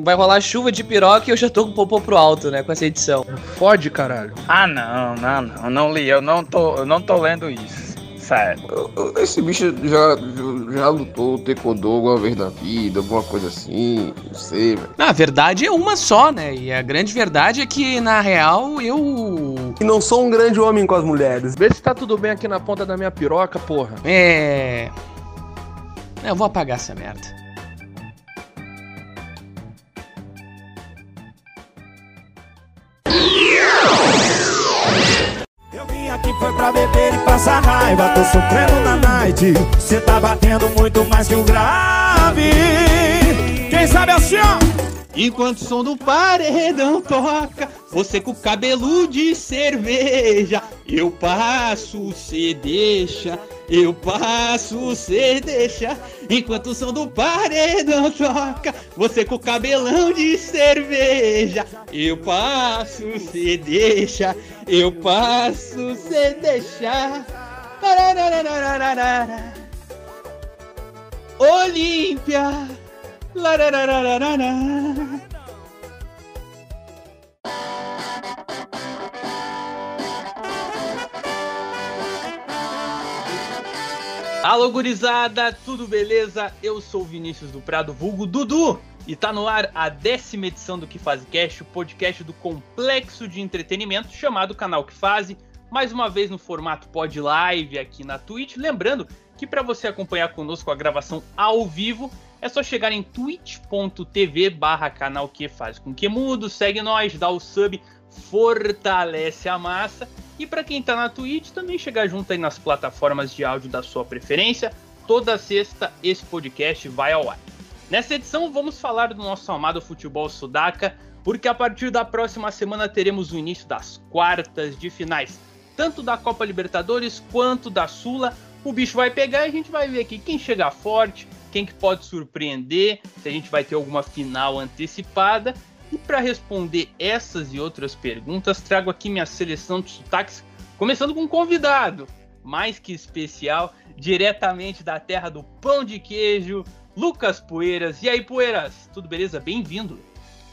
Vai rolar chuva de piroca e eu já tô com o popô pro alto, né? Com essa edição. Fode, caralho. Ah, não, não, não, não li. Eu não tô, eu não tô lendo isso. Sério. Esse bicho já, já lutou taekwondo alguma vez na vida, alguma coisa assim, não sei, velho. Na verdade é uma só, né? E a grande verdade é que, na real, eu. E não sou um grande homem com as mulheres. Vê se tá tudo bem aqui na ponta da minha piroca, porra. É. Eu vou apagar essa merda. Foi pra beber e passar raiva. Tô sofrendo na night. Cê tá batendo muito mais que o grave. Quem sabe assim, ó? Enquanto o som do paredão toca, você com cabelo de cerveja, eu passo, cê deixa, eu passo, cê deixa. Enquanto o som do paredão toca, você com o cabelão de cerveja, eu passo, cê deixa, eu passo, cê deixa. Olímpia. Alô, gurizada, tudo beleza? Eu sou o Vinícius do Prado, vulgo Dudu, e tá no ar a décima edição do Que Faz Cast, o podcast do complexo de entretenimento chamado Canal Que Faz, mais uma vez no formato pod live aqui na Twitch. Lembrando que para você acompanhar conosco a gravação ao vivo, é só chegar em twitch.tv barra canal que faz com que mudo, segue nós, dá o sub, fortalece a massa. E para quem tá na Twitch, também chegar junto aí nas plataformas de áudio da sua preferência. Toda sexta esse podcast vai ao ar. Nessa edição vamos falar do nosso amado futebol sudaca, porque a partir da próxima semana teremos o início das quartas de finais, tanto da Copa Libertadores quanto da Sula. O bicho vai pegar e a gente vai ver aqui quem chega forte, quem que pode surpreender, se a gente vai ter alguma final antecipada. E para responder essas e outras perguntas, trago aqui minha seleção de sotaques, começando com um convidado mais que especial, diretamente da terra do pão de queijo, Lucas Poeiras. E aí, Poeiras, tudo beleza? Bem-vindo.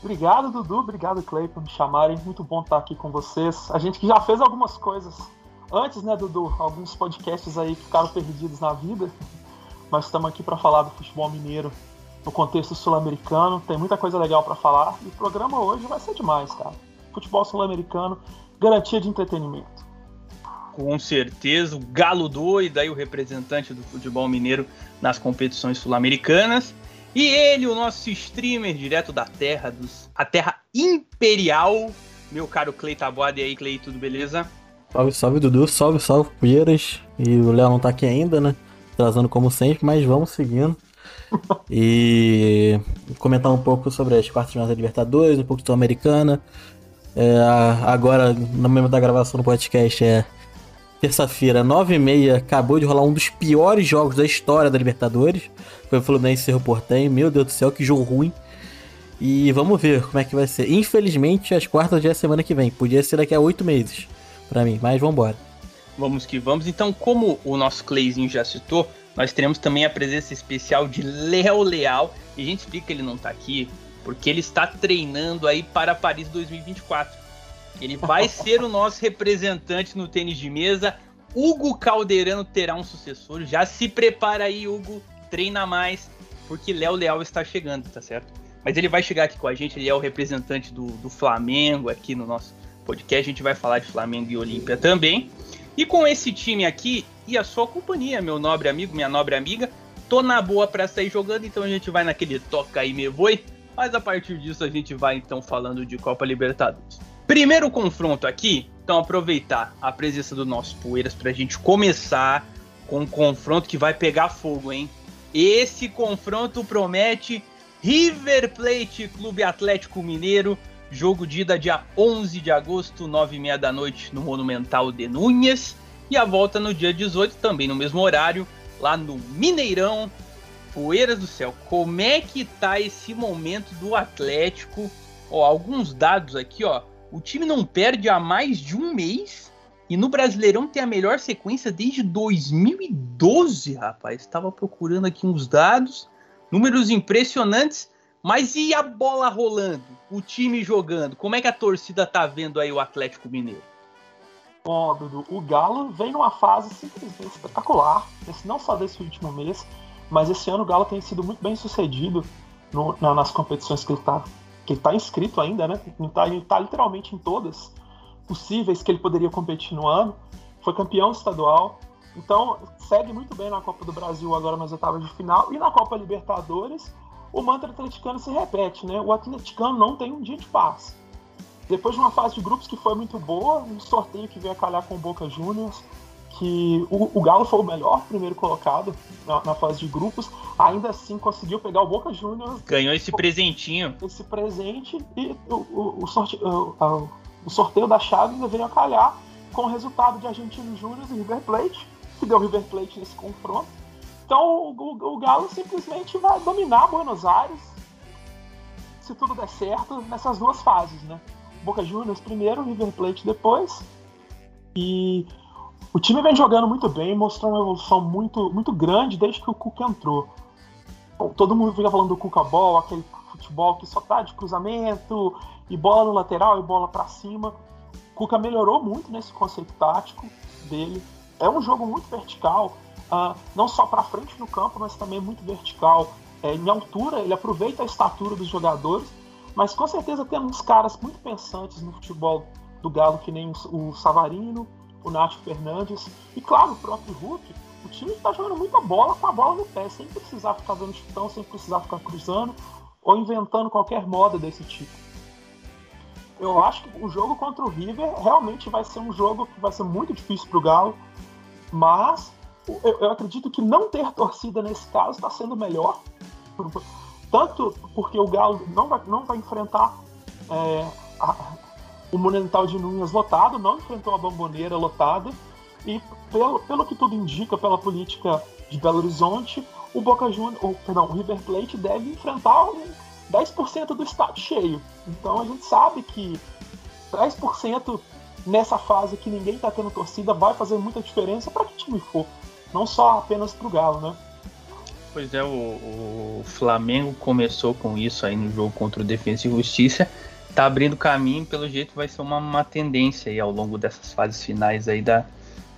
Obrigado, Dudu. Obrigado, Clay, por me chamarem. Muito bom estar aqui com vocês. A gente que já fez algumas coisas antes, né, Dudu? Alguns podcasts aí que ficaram perdidos na vida. Nós estamos aqui para falar do futebol mineiro no contexto sul-americano. Tem muita coisa legal para falar e o programa hoje vai ser demais, cara. Futebol sul-americano, garantia de entretenimento. Com certeza, o galo doido aí, o representante do futebol mineiro nas competições sul-americanas. E ele, o nosso streamer direto da terra, dos, a terra imperial, meu caro Clay Taboada. E aí, Clay, tudo beleza? Salve, salve, Dudu. Salve, salve, Poeiras. E o Léo não tá aqui ainda, né? trazendo como sempre, mas vamos seguindo. e comentar um pouco sobre as quartas finais da Libertadores, um pouco de Sul-Americana. É, agora, no momento da gravação do podcast, é terça-feira, 9h30, acabou de rolar um dos piores jogos da história da Libertadores. Foi o Fluminense Cerro Portem. Meu Deus do céu, que jogo ruim. E vamos ver como é que vai ser. Infelizmente, as quartas já é semana que vem. Podia ser daqui a oito meses para mim, mas vambora. Vamos que vamos. Então, como o nosso Clayzinho já citou, nós teremos também a presença especial de Léo Leal. E a gente explica que ele não está aqui porque ele está treinando aí para Paris 2024. Ele vai ser o nosso representante no tênis de mesa. Hugo Calderano terá um sucessor. Já se prepara aí, Hugo. Treina mais, porque Léo Leal está chegando, tá certo? Mas ele vai chegar aqui com a gente. Ele é o representante do, do Flamengo aqui no nosso podcast. A gente vai falar de Flamengo e Olímpia também. E com esse time aqui e a sua companhia, meu nobre amigo, minha nobre amiga, tô na boa para sair jogando, então a gente vai naquele toca aí me voe. Mas a partir disso a gente vai então falando de Copa Libertadores. Primeiro confronto aqui, então aproveitar a presença do nosso Poeiras pra gente começar com um confronto que vai pegar fogo, hein? Esse confronto promete River Plate Clube Atlético Mineiro Jogo de ida dia 11 de agosto, 9 e meia da noite, no Monumental de Núñez. E a volta no dia 18, também no mesmo horário, lá no Mineirão. Poeiras do céu, como é que tá esse momento do Atlético? Ó, alguns dados aqui, ó. O time não perde há mais de um mês. E no Brasileirão tem a melhor sequência desde 2012, rapaz. Estava procurando aqui uns dados. Números impressionantes Mas e a bola rolando? O time jogando? Como é que a torcida tá vendo aí o Atlético Mineiro? Bom, Dudu, o Galo vem numa fase simplesmente espetacular, não só desse último mês, mas esse ano o Galo tem sido muito bem sucedido no, na, nas competições que ele está que ele tá inscrito ainda, né? Ele está tá literalmente em todas possíveis que ele poderia competir no ano. Foi campeão estadual, então segue muito bem na Copa do Brasil agora nas oitavas de final e na Copa Libertadores o mantra atleticano se repete, né? O atleticano não tem um dia de paz. Depois de uma fase de grupos que foi muito boa, um sorteio que veio a calhar com o Boca Juniors, que o, o, Galo foi o melhor primeiro colocado na, na, fase de grupos, ainda assim conseguiu pegar o Boca Juniors. Ganhou esse presentinho. Esse presente e o, o, o, sorte, o, o sorteio da chave ainda veio a calhar com o resultado de Argentino Júnior e River Plate, que deu River Plate nesse confronto. Então o, o, Galo simplesmente vai dominar Buenos Aires, se tudo der certo, nessas duas fases, né? Boca Juniors primeiro, River Plate depois. E o time vem jogando muito bem, mostrou uma evolução muito, muito grande desde que o Cuca entrou. Todo mundo fica falando do Cuca Ball, aquele futebol que só tá de cruzamento, e bola no lateral e bola para cima. O Cuca melhorou muito nesse conceito tático dele. É um jogo muito vertical, uh, não só para frente no campo, mas também muito vertical. É, em altura, ele aproveita a estatura dos jogadores, mas com certeza tem uns caras muito pensantes no futebol do Galo, que nem o Savarino, o Nath Fernandes, e claro, o próprio Hulk. O time está jogando muita bola com a bola no pé, sem precisar ficar dando chutão, sem precisar ficar cruzando ou inventando qualquer moda desse tipo. Eu acho que o jogo contra o River realmente vai ser um jogo que vai ser muito difícil para o Galo, mas eu, eu, acredito que não ter torcida nesse caso está sendo melhor. Tanto porque o Galo não vai, não vai enfrentar é, a, o Monumental de Núñez lotado, não enfrentou a Bomboneira lotada, e pelo, pelo que tudo indica, pela política de Belo Horizonte, o Boca Juniors, ou, perdão, o River Plate deve enfrentar 10% do estádio cheio. Então a gente sabe que 10% nessa fase que ninguém está tendo torcida vai fazer muita diferença para que time for não só apenas para o Galo, né? Pois é, o, o, Flamengo começou com isso aí no jogo contra o Defensa e Justiça, tá abrindo caminho, pelo jeito vai ser uma, uma tendência aí ao longo dessas fases finais aí da,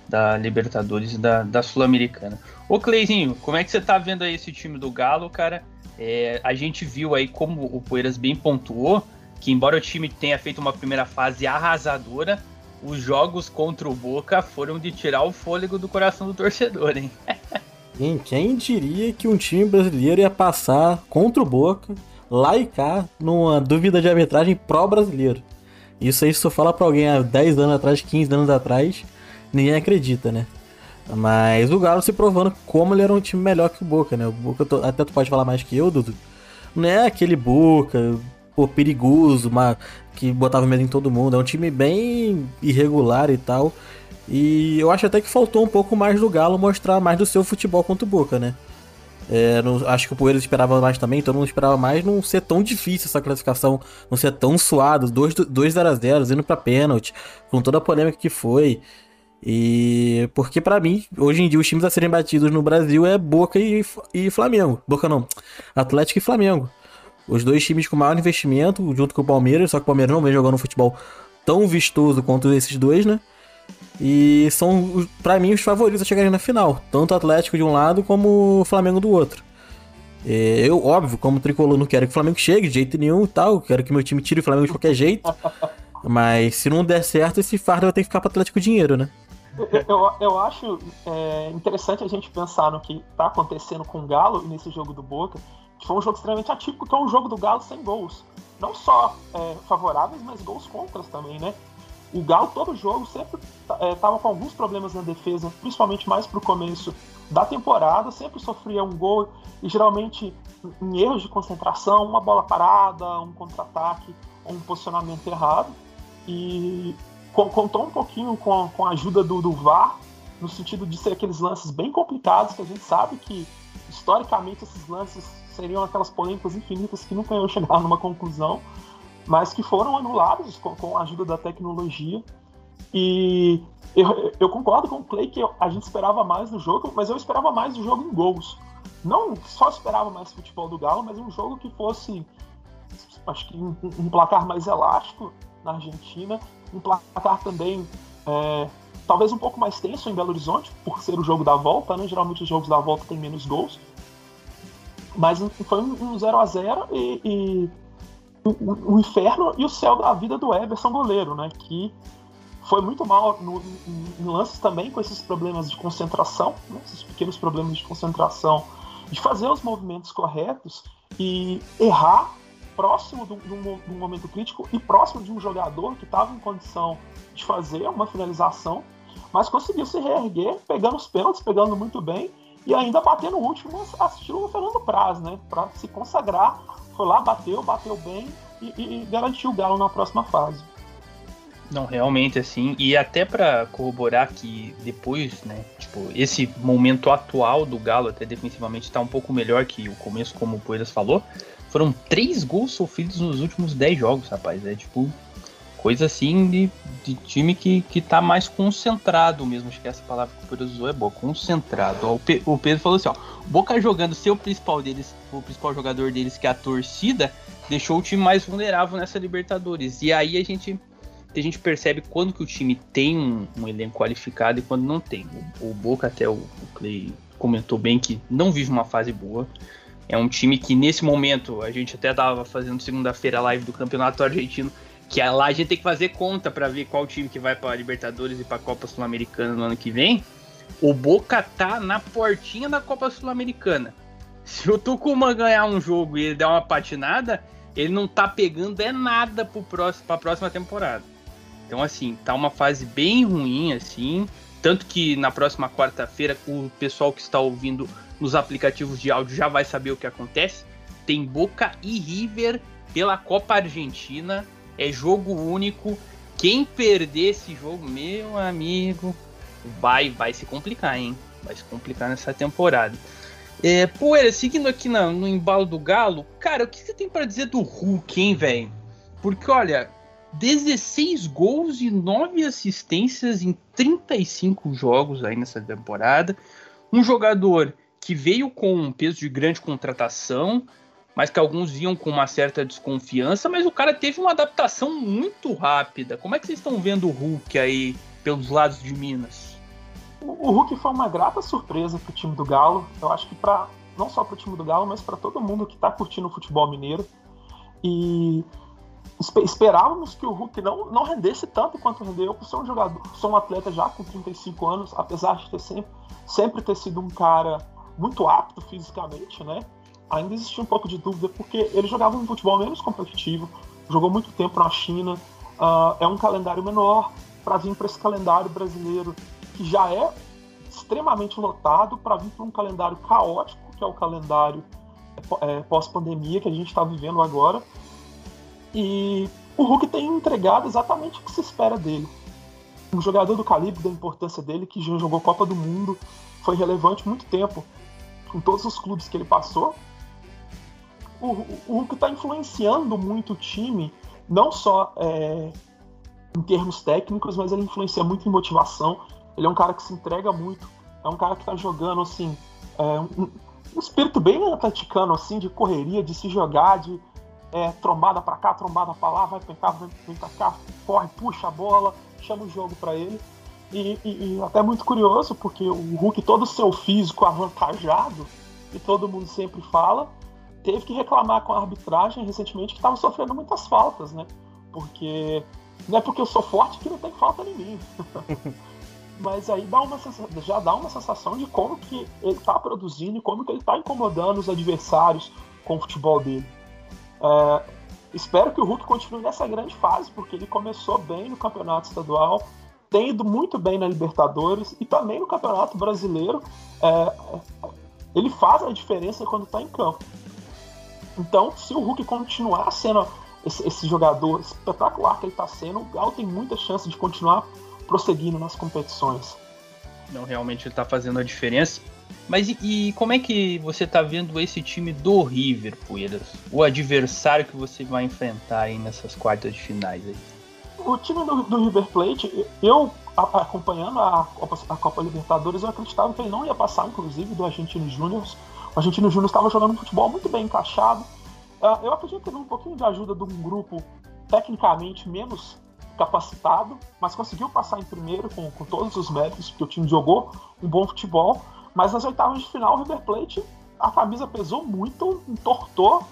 da Libertadores e da, da Sul-Americana. Ô Cleizinho, como é que você tá vendo aí esse time do Galo, cara? É, a gente viu aí como o Poeiras bem pontuou, que embora o time tenha feito uma primeira fase arrasadora, os jogos contra o Boca foram de tirar o fôlego do coração do torcedor, hein? Quem, quem diria que um time brasileiro ia passar contra o Boca, lá e cá, numa dúvida de arbitragem pró-brasileiro? Isso aí, se tu fala pra alguém há 10 anos atrás, 15 anos atrás, ninguém acredita, né? Mas o Galo se provando como ele era um time melhor que o Boca, né? O Boca, até tu pode falar mais que eu, Dudu. Não é aquele Boca, pô, perigoso, uma, que botava medo em todo mundo. É um time bem irregular e tal. E eu acho até que faltou um pouco mais do Galo mostrar mais do seu futebol contra o Boca, né? É, não, acho que o Poeiras esperava mais também, todo mundo esperava mais não ser tão difícil essa classificação, não ser tão suado, 2 a 0 indo pra pênalti, com toda a polêmica que foi. E porque para mim, hoje em dia, os times a serem batidos no Brasil é Boca e, e Flamengo. Boca não, Atlético e Flamengo. Os dois times com maior investimento, junto com o Palmeiras, só que o Palmeiras não vem jogando um futebol tão vistoso quanto esses dois, né? E são, para mim, os favoritos a chegarem na final. Tanto o Atlético de um lado como o Flamengo do outro. Eu, óbvio, como tricolor, não quero que o Flamengo chegue de jeito nenhum e tal. Quero que meu time tire o Flamengo de qualquer jeito. Mas se não der certo, esse fardo vai ter que ficar pro Atlético dinheiro, né? Eu, eu acho é, interessante a gente pensar no que tá acontecendo com o Galo nesse jogo do Boca que foi um jogo extremamente atípico, que é um jogo do Galo sem gols. Não só é, favoráveis, mas gols contras também, né? O Galo, todo jogo, sempre estava é, com alguns problemas na defesa, principalmente mais para o começo da temporada, sempre sofria um gol, e geralmente em erros de concentração, uma bola parada, um contra-ataque, um posicionamento errado. E contou um pouquinho com, com a ajuda do, do VAR, no sentido de ser aqueles lances bem complicados, que a gente sabe que, historicamente, esses lances seriam aquelas polêmicas infinitas que nunca iam chegar numa conclusão, mas que foram anulados com, com a ajuda da tecnologia. E eu, eu, concordo com o Clay que a gente esperava mais do jogo, mas eu esperava mais do jogo em gols. não só esperava mais futebol do Galo, mas um jogo que fosse, acho que um, um placar mais elástico na Argentina, um placar também é, talvez um pouco mais tenso em Belo Horizonte, por ser o jogo da volta, né? Geralmente os jogos da volta têm menos gols. Mas foi um 0 a 0 e, e o, o, inferno e o céu da vida do Everson goleiro, né? Que foi muito mal no, em lances também com esses problemas de concentração, né? esses pequenos problemas de concentração, de fazer os movimentos corretos e errar próximo de um momento crítico e próximo de um jogador que estava em condição de fazer uma finalização, mas conseguiu se reerguer, pegando os pênaltis, pegando muito bem e ainda batendo o último, assistindo o Fernando Praz, né? Para se consagrar, foi lá, bateu, bateu bem e, e, e garantiu o Galo na próxima fase. Não, realmente, assim, e até para corroborar que depois, né, tipo, esse momento atual do Galo, até defensivamente, tá um pouco melhor que o começo, como o Poeiras falou. Foram três gols sofridos nos últimos dez jogos, rapaz. É tipo, coisa assim de, de time que, que tá mais concentrado mesmo. Acho que essa palavra que o Pedro usou é boa, concentrado. O, Pe, o Pedro falou assim: ó, Boca jogando seu principal deles, o principal jogador deles, que é a torcida, deixou o time mais vulnerável nessa Libertadores. E aí a gente a gente percebe quando que o time tem um, um elenco qualificado e quando não tem. O, o Boca, até o, o, Clay comentou bem que não vive uma fase boa. É um time que nesse momento, a gente até estava fazendo segunda-feira a live do Campeonato Argentino, que é lá a gente tem que fazer conta para ver qual time que vai para Libertadores e para a Copa Sul-Americana no ano que vem. O Boca tá na portinha da Copa Sul-Americana. Se o Tucumã ganhar um jogo e ele der uma patinada, ele não tá pegando é nada para a próxima temporada. Então, assim, tá uma fase bem ruim, assim. Tanto que na próxima quarta-feira, o pessoal que está ouvindo nos aplicativos de áudio já vai saber o que acontece. Tem Boca e River pela Copa Argentina. É jogo único. Quem perder esse jogo, meu amigo, vai, vai se complicar, hein? Vai se complicar nessa temporada. É, Poeira, seguindo aqui no, no embalo do Galo, cara, o que você tem para dizer do Hulk, hein, velho? Porque, olha, 16 gols e 9 assistências em 35 jogos aí nessa temporada. Um jogador que veio com um peso de grande contratação, mas que alguns viam com uma certa desconfiança, mas o cara teve uma adaptação muito rápida. Como é que vocês estão vendo o Hulk aí pelos lados de Minas? O Hulk foi uma grata surpresa para o time do Galo. Eu acho que para não só para o time do Galo, mas para todo mundo que está curtindo o futebol mineiro. E esperávamos que o Hulk não, não rendesse tanto quanto rendeu, por ser um jogador, ser um atleta já com 35 anos, apesar de ter sempre, sempre ter sido um cara muito apto fisicamente, né? Ainda existia um pouco de dúvida, porque ele jogava um futebol menos competitivo, jogou muito tempo na China, uh, é um calendário menor, para vir para esse calendário brasileiro que já é extremamente lotado, para vir para um calendário caótico, que é o calendário é, pós-pandemia que a gente está vivendo agora, e o Hulk tem entregado exatamente o que se espera dele. Um jogador do calibre da importância dele, que já jogou Copa do Mundo, foi relevante muito tempo em todos os clubes que ele passou. O, o Hulk está influenciando muito o time, não só é, em termos técnicos, mas ele influencia muito em motivação. Ele é um cara que se entrega muito, é um cara que está jogando assim, é, um, um espírito bem atleticano, assim, de correria, de se jogar, de é, trombada para cá, trombada para lá, vai pra cá, vem pra cá, corre, puxa a bola, chama o jogo para ele. E, e, e, até muito curioso, porque o Hulk, todo o seu físico avantajado, que todo mundo sempre fala, teve que reclamar com a arbitragem recentemente que estava sofrendo muitas faltas, né? Porque não é porque eu sou forte que não tem falta em mim. Mas aí dá uma já dá uma sensação de como que ele está produzindo e como que ele está incomodando os adversários com o futebol dele. É, espero que o Hulk continue nessa grande fase, porque ele começou bem no campeonato estadual, tem ido muito bem na Libertadores e também no Campeonato Brasileiro. É, ele faz a diferença quando está em campo. Então, se o Hulk continuar sendo esse, esse jogador espetacular que ele está sendo, o Galo tem muita chance de continuar prosseguindo nas competições. Não, realmente ele está fazendo a diferença. Mas e, e, como é que você tá vendo esse time do River, Poeiras? O adversário que você vai enfrentar aí nessas quartas de finais aí? O time do, do River Plate, eu acompanhando a Copa, a Copa, Libertadores, eu acreditava que ele não ia passar, inclusive, do Argentino Júnior, O Argentino Júnior estava jogando um futebol muito bem encaixado. Uh, eu acredito que teve um pouquinho de ajuda de um grupo tecnicamente menos capacitado, mas conseguiu passar em primeiro com, com todos os méritos, porque o time jogou um bom futebol. Mas nas oitavas de final, o River Plate, a camisa pesou muito, entortou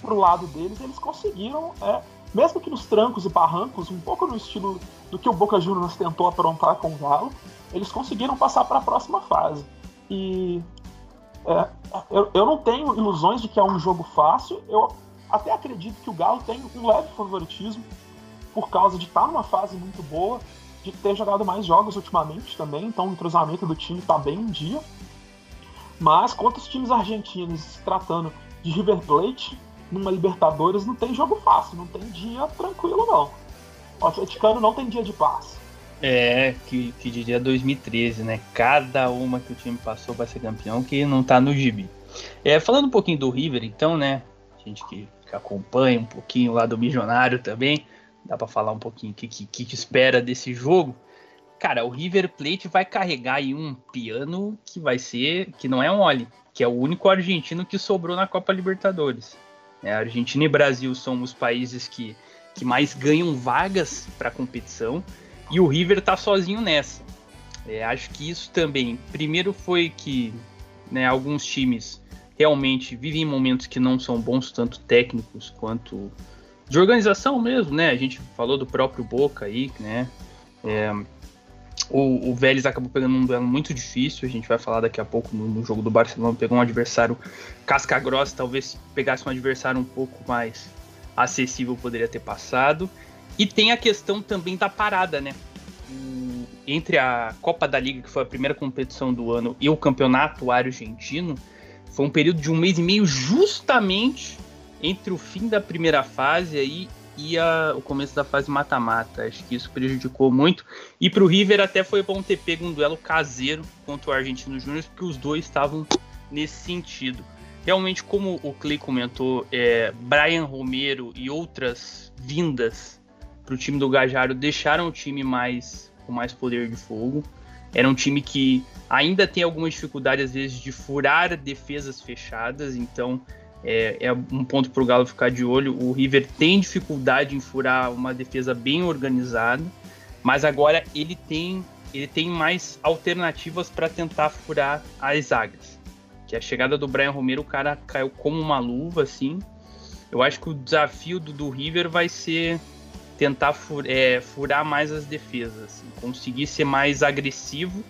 pro lado deles, e eles conseguiram, é, mesmo que nos trancos e barrancos, um pouco no estilo do que o Boca Juniors tentou aprontar com o Galo, eles conseguiram passar para a próxima fase. E é, eu, eu não tenho ilusões de que é um jogo fácil. Eu até acredito que o Galo tem um leve favoritismo por causa de estar numa fase muito boa, de ter jogado mais jogos ultimamente também, então o entrosamento do time está bem em dia. Mas contra os times argentinos, se tratando de River Plate, numa Libertadores não tem jogo fácil, não tem dia tranquilo não. O atleticano não tem dia de paz. É, que, que diria 2013, né? Cada uma que o time passou para ser campeão que não tá no gibi. É, falando um pouquinho do River, então, né? Gente que, que acompanha um pouquinho lá do Milionário também, dá para falar um pouquinho o que, que, que espera desse jogo. Cara, o River Plate vai carregar aí um piano que vai ser, que não é um Oli, que é o único argentino que sobrou na Copa Libertadores. É, Argentina e Brasil são os países que, que mais ganham vagas para competição e o River está sozinho nessa. É, acho que isso também, primeiro foi que né, alguns times realmente vivem momentos que não são bons, tanto técnicos quanto de organização mesmo, né? A gente falou do próprio Boca aí, né? É, o, o Vélez acabou pegando um duelo muito difícil, a gente vai falar daqui a pouco no, no jogo do Barcelona, pegou um adversário casca grossa, talvez se pegasse um adversário um pouco mais acessível poderia ter passado. E tem a questão também da parada, né? entre a Copa da Liga, que foi a primeira competição do ano, e o Campeonato Argentino, foi um período de um mês e meio justamente entre o fim da primeira fase aí e a, o começo da fase mata-mata. Acho que isso prejudicou muito. E para o River até foi bom ter pego um duelo caseiro contra o Argentino Júnior, porque os dois estavam nesse sentido. Realmente, como o Clay comentou, é, Brian Romero e outras vindas para o time do Gajaro deixaram o time mais com mais poder de fogo. Era um time que ainda tem algumas dificuldades, às vezes, de furar defesas fechadas, então é, é um ponto para o Galo ficar de olho. O River tem dificuldade em furar uma defesa bem organizada, mas agora ele tem, ele tem mais alternativas para tentar furar as zagas. Que a chegada do Brian Romero, o cara caiu como uma luva, assim. Eu acho que o desafio do, do River vai ser tentar fur, é, furar mais as defesas, assim, conseguir ser mais agressivo.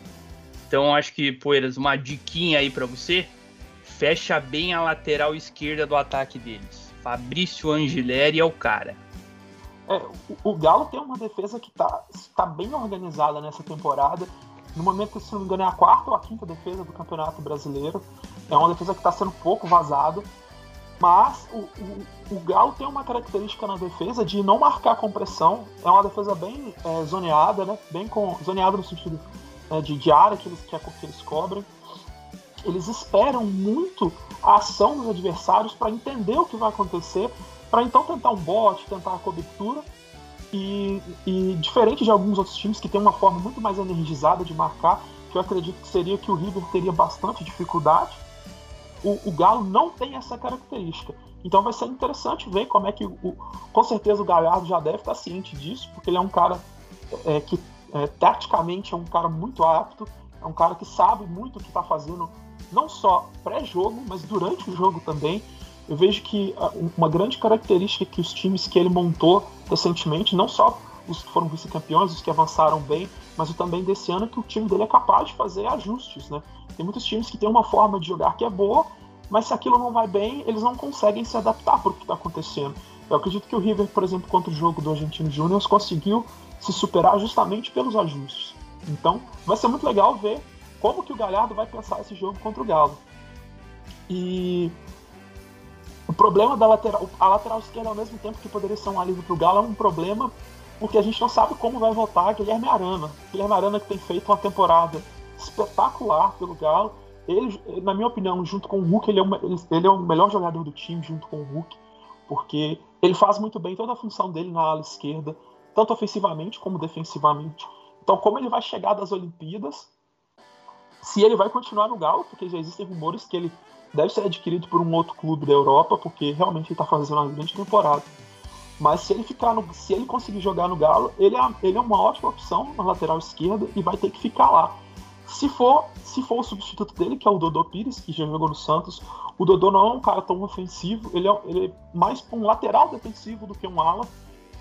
Então acho que, Poeiras, uma diquinha aí para você fecha bem a lateral esquerda do ataque deles. Fabrício Angileri é o cara. É, o, Galo tem uma defesa que está tá bem organizada nessa temporada. No momento se não me engano, é a quarta ou a quinta defesa do Campeonato Brasileiro. É uma defesa que está sendo pouco vazada. Mas o, o, o, Galo tem uma característica na defesa de não marcar com pressão. É uma defesa bem é, zoneada, né? Bem com, zoneada no sentido é, de, área que eles, que, que eles cobrem eles esperam muito a ação dos adversários para entender o que vai acontecer, para então tentar um bote, tentar a cobertura. E, e, diferente de alguns outros times que têm uma forma muito mais energizada de marcar, que eu acredito que seria que o River teria bastante dificuldade, o, o Galo não tem essa característica. Então vai ser interessante ver como é que o, com certeza o Galhardo já deve estar ciente disso, porque ele é um cara é, que é, taticamente é um cara muito apto, é um cara que sabe muito o que está fazendo não só pré-jogo, mas durante o jogo também. Eu vejo que ah, uma grande característica que os times que ele montou recentemente, não só os que foram vice-campeões, os que avançaram bem, mas também desse ano que o time dele é capaz de fazer ajustes, né? Tem muitos times que têm uma forma de jogar que é boa, mas se aquilo não vai bem, eles não conseguem se adaptar para o que está acontecendo. Eu acredito que o River, por exemplo, contra o jogo do Argentino Júnior, conseguiu se superar justamente pelos ajustes. Então, vai ser muito legal ver como que o Galhardo vai pensar esse jogo contra o Galo. E o problema da lateral, a lateral esquerda ao mesmo tempo que poderia ser um alívio para o Galo é um problema porque a gente não sabe como vai voltar Guilherme Arana. Guilherme Arana que tem feito uma temporada espetacular pelo Galo. Ele, na minha opinião, junto com o Hulk, ele é, o, ele é o melhor jogador do time junto com o Hulk, porque ele faz muito bem toda a função dele na ala esquerda, tanto ofensivamente como defensivamente. Então, como ele vai chegar das Olimpíadas, se ele vai continuar no Galo, porque já existem rumores que ele deve ser adquirido por um outro clube da Europa, porque realmente ele está fazendo uma grande temporada. Mas se ele ficar no, se ele conseguir jogar no Galo, ele é, ele é uma ótima opção na lateral esquerda e vai ter que ficar lá. Se for, se for o substituto dele, que é o Dodô Pires, que já jogou no Santos, o Dodô não é um cara tão ofensivo, ele é, ele é mais um lateral defensivo do que um ala,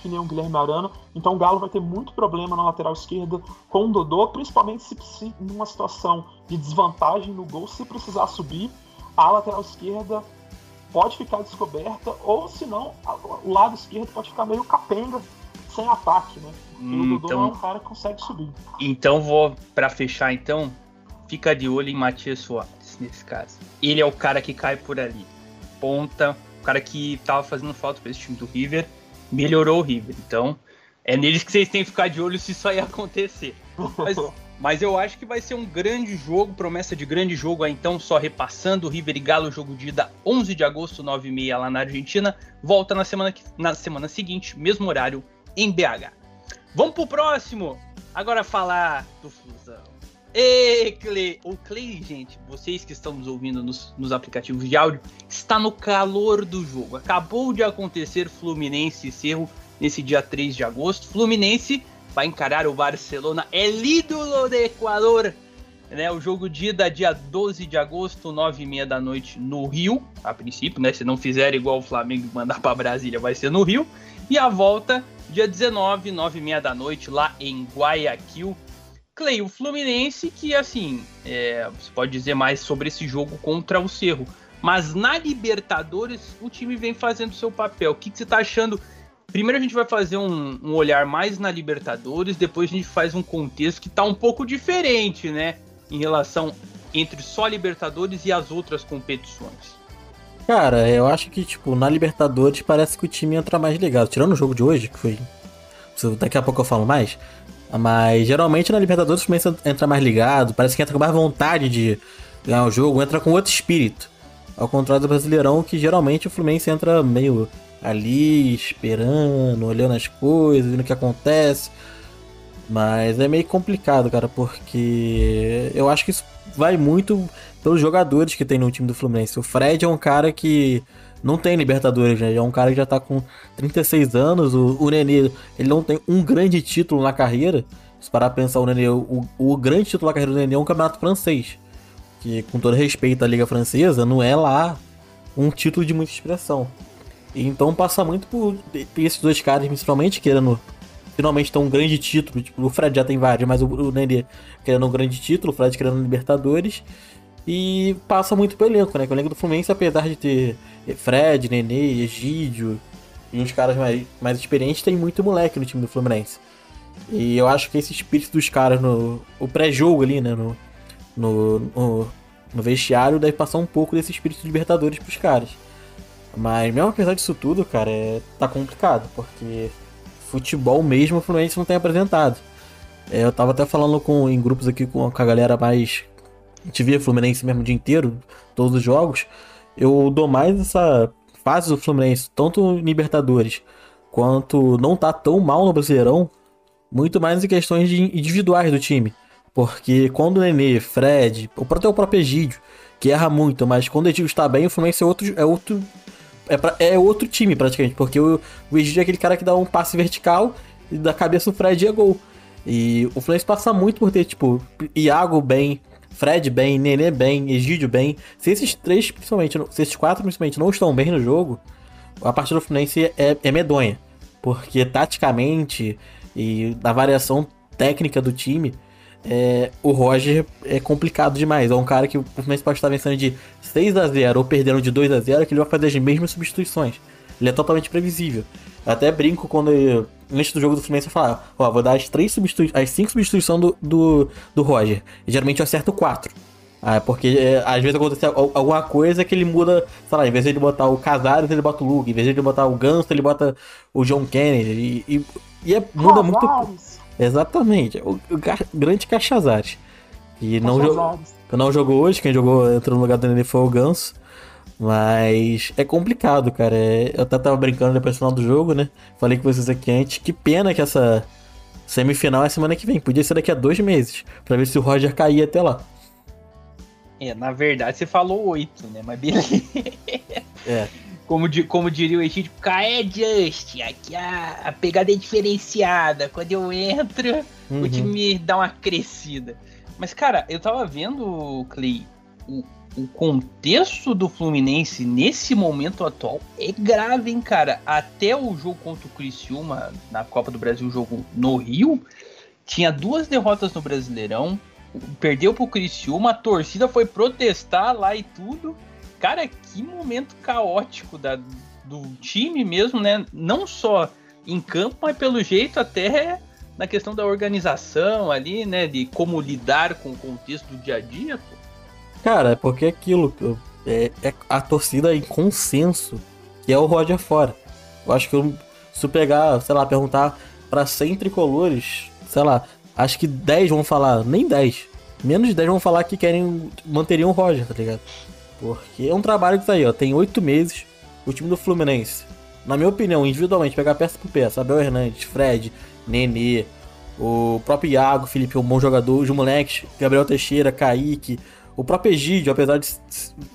que nem o Guilherme Arana. Então o Galo vai ter muito problema na lateral esquerda com o Dodô, principalmente se, se numa situação de desvantagem no gol, se precisar subir, a lateral esquerda pode ficar descoberta, ou se não, o lado esquerdo pode ficar meio capenga, sem ataque, né? Porque hum, o Dodô então, é um cara que consegue subir. Então vou, para fechar então, fica de olho em Matias Soares, nesse caso. Ele é o cara que cai por ali. Ponta, o cara que tava fazendo falta para esse time do River, melhorou o River. Então, é neles que vocês têm que ficar de olho se isso aí acontecer. Mas mas eu acho que vai ser um grande jogo, promessa de grande jogo aí, então, só repassando, River e Galo, jogo de ida 11 de agosto, 9h30 lá na Argentina, volta na semana, na semana seguinte, mesmo horário, em BH. Vamos pro próximo, agora falar do Fusão. Ei, Clay! O Clay, gente, vocês que estão nos ouvindo nos, nos aplicativos de áudio, está no calor do jogo. Acabou de acontecer Fluminense e Cerro nesse dia 3 de agosto. Fluminense vai encarar o Barcelona, é ídolo do Equador. Né, o jogo de ida dia 12 de agosto, 9 e meia da noite no Rio, a princípio, né? Se não fizer igual o Flamengo mandar para Brasília, vai ser no Rio. E a volta dia 19, 9 e meia da noite, lá em Guayaquil. Clay, o Fluminense, que assim, é, você pode dizer mais sobre esse jogo contra o Cerro. Mas na Libertadores, o time vem fazendo seu papel. O que, que você está achando Primeiro a gente vai fazer um, um, olhar mais na Libertadores, depois a gente faz um contexto que tá um pouco diferente, né? Em relação entre só Libertadores e as outras competições. Cara, eu acho que, tipo, na Libertadores parece que o time entra mais ligado. Tirando o jogo de hoje, que foi. Daqui a pouco eu falo mais. Mas geralmente na Libertadores o Fluminense entra mais ligado, parece que entra com mais vontade de ganhar o jogo, entra com outro espírito. Ao contrário do Brasileirão, que geralmente o Fluminense entra meio ali esperando, olhando as coisas, vendo o que acontece. Mas é meio complicado, cara, porque eu acho que isso vai muito pelos jogadores que tem no time do Fluminense. O Fred é um cara que não tem Libertadores, né? É um cara que já tá com 36 anos. O, o Nenê, ele não tem um grande título na carreira. Se parar pra pensar, o Nenê, o, o grande título da carreira do Nenê é um campeonato francês. Que, com todo respeito à Liga Francesa, não é lá um título de muita expressão. Então passa muito por, esses dois caras, principalmente, querendo finalmente ter um grande título. Tipo, o Fred já tem vários, mas o, o Nenê querendo um grande título, o Fred querendo Libertadores. E passa muito pelo elenco, né? Que o elenco do Fluminense, apesar de ter Fred, Nenê, Egídio e uns caras mais, mais experientes, tem muito moleque no time do Fluminense. E eu acho que esse espírito dos caras no o pré-jogo ali, né? No, no, no, no vestiário deve passar um pouco desse espírito de Libertadores pros caras. Mas mesmo apesar disso tudo, cara, é, tá complicado, porque futebol mesmo o Fluminense não tem apresentado. É, eu tava até falando com, em grupos aqui com, com a galera mais. A gente via Fluminense mesmo o dia inteiro, todos os jogos. Eu dou mais essa fase do Fluminense, tanto em Libertadores quanto não tá tão mal no Brasileirão, muito mais em questões individuais do time. Porque quando o Nenê, Fred, o próprio, o próprio Egídio, que erra muito, mas quando o Egídio está bem, o Fluminense é outro, é outro é, pra, é outro time praticamente, porque o, o Egídio é aquele cara que dá um passe vertical e da cabeça do Fred é gol. E o Fluminense passa muito por ter, tipo, Iago bem, Fred bem, Nenê bem, Egídio bem. Se esses três, principalmente, se esses quatro, principalmente, não estão bem no jogo, a partida do Fluminense é, é medonha. Porque taticamente e na variação técnica do time, é, o Roger é complicado demais. É um cara que o Fluminense pode estar vencendo de 6 a 0 ou perdendo de 2 a 0 que ele vai fazer as mesmas substituições. Ele é totalmente previsível. Até brinco quando eu, antes do jogo do Fluminense eu falar, ó, vou dar as três substituições, as cinco substituições do, do, do Roger. E geralmente eu acerto quatro. Ah, porque é, às vezes acontece alguma coisa que ele muda, sei lá, em vez de ele botar o Casares, ele bota o Luke, em vez de ele botar o Ganso, ele bota o John Kennedy. E, e, e é, muda muito. Exatamente, o, o grande Cachazares. E não, jogou, não jogou hoje, quem jogou entrou no lugar do Nenê foi o Ganso. Mas é complicado, cara. É, eu até tava brincando depois do final do jogo, né? Falei com vocês aqui antes. Que pena que essa semifinal é semana que vem. Podia ser daqui a dois meses. para ver se o Roger caía até lá. É, na verdade você falou oito, né? Mas beleza. É. Como, como diria o Egídio, é Just, aqui a, a pegada é diferenciada. Quando eu entro, Uhum. o time dá uma crescida. Mas, cara, eu tava vendo, Clay, o, o contexto do Fluminense nesse momento atual é grave, hein, cara? Até o jogo contra o Criciúma na Copa do Brasil, jogo no Rio, tinha duas derrotas no Brasileirão, perdeu pro Criciúma, a torcida foi protestar lá e tudo. Cara, que momento caótico da, do time mesmo, né? Não só em campo, mas pelo jeito até na questão da organização ali, né? De como lidar com o contexto do dia a dia. pô. Cara, é porque aquilo. eu- É, é a torcida em consenso, que é o Roger fora. Eu acho que eu, se eu pegar, sei lá, perguntar pra 100 tricolores, sei lá, acho que 10 vão falar, nem 10, menos de 10 vão falar que querem, manteriam o Roger, tá ligado? Porque é um trabalho que tá aí, ó, tem 8 meses, o time do Fluminense, na minha opinião, individualmente, pegar peça por peça, Abel Hernandes, Fred, Nenê, o próprio Iago, Felipe, um bom jogador, os moleques, Gabriel Teixeira, Kaique, o próprio Egídio, apesar de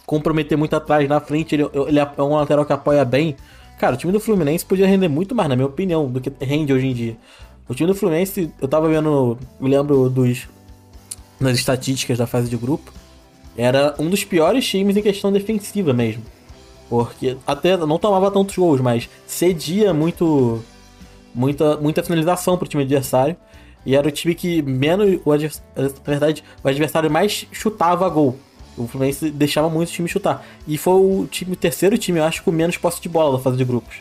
comprometer muito atrás, na frente, ele, ele é um lateral que apoia bem. Cara, o time do Fluminense podia render muito mais, na minha opinião, do que rende hoje em dia. O time do Fluminense, eu tava vendo, me lembro dos nas estatísticas da fase de grupo, era um dos piores times em questão defensiva mesmo. Porque até não tomava tantos gols, mas cedia muito muita, muita finalização pro time adversário. E era o time que menos. O na verdade, o adversário mais chutava gol. O Fluminense deixava muito o time chutar. E foi o time, o terceiro time, eu acho, com menos posse de bola da fase de grupos.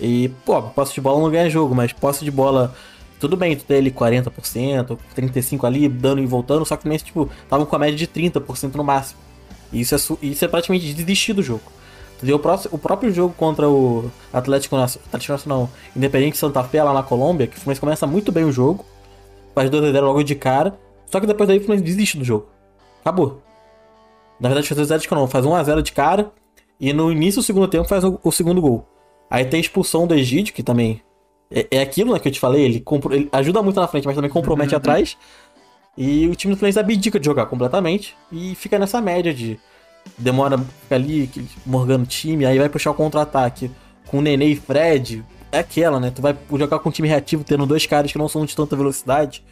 E, pô, posse de bola não ganha jogo, mas posse de bola. Tudo bem, tu tem ali 40%, 35% ali, dando e voltando, só que o Fluminense, tipo, tava com a média de 30% no máximo. E isso é, isso é praticamente desistir do jogo. Entendeu? O próprio jogo contra o Atlético, Nacional- Atlético Nacional Independente Santa Fé lá na Colômbia, que o Fluminense começa muito bem o jogo, faz 2x0 logo de cara, só que depois daí o Fluminense desiste do jogo. Acabou. Na verdade, faz 2x0 de cara, não, faz 1x0 de cara, e no início do segundo tempo faz o, o segundo gol. Aí tem a expulsão do Egídio, que também é, é aquilo né, que eu te falei, ele, compro- ele ajuda muito na frente, mas também compromete atrás. E o time do Fluminense abdica de jogar completamente e fica nessa média de demora fica ali, morgando o time, aí vai puxar o contra-ataque com o Nenê e Fred. É aquela, né? Tu vai jogar com um time reativo tendo dois caras que não são de tanta velocidade.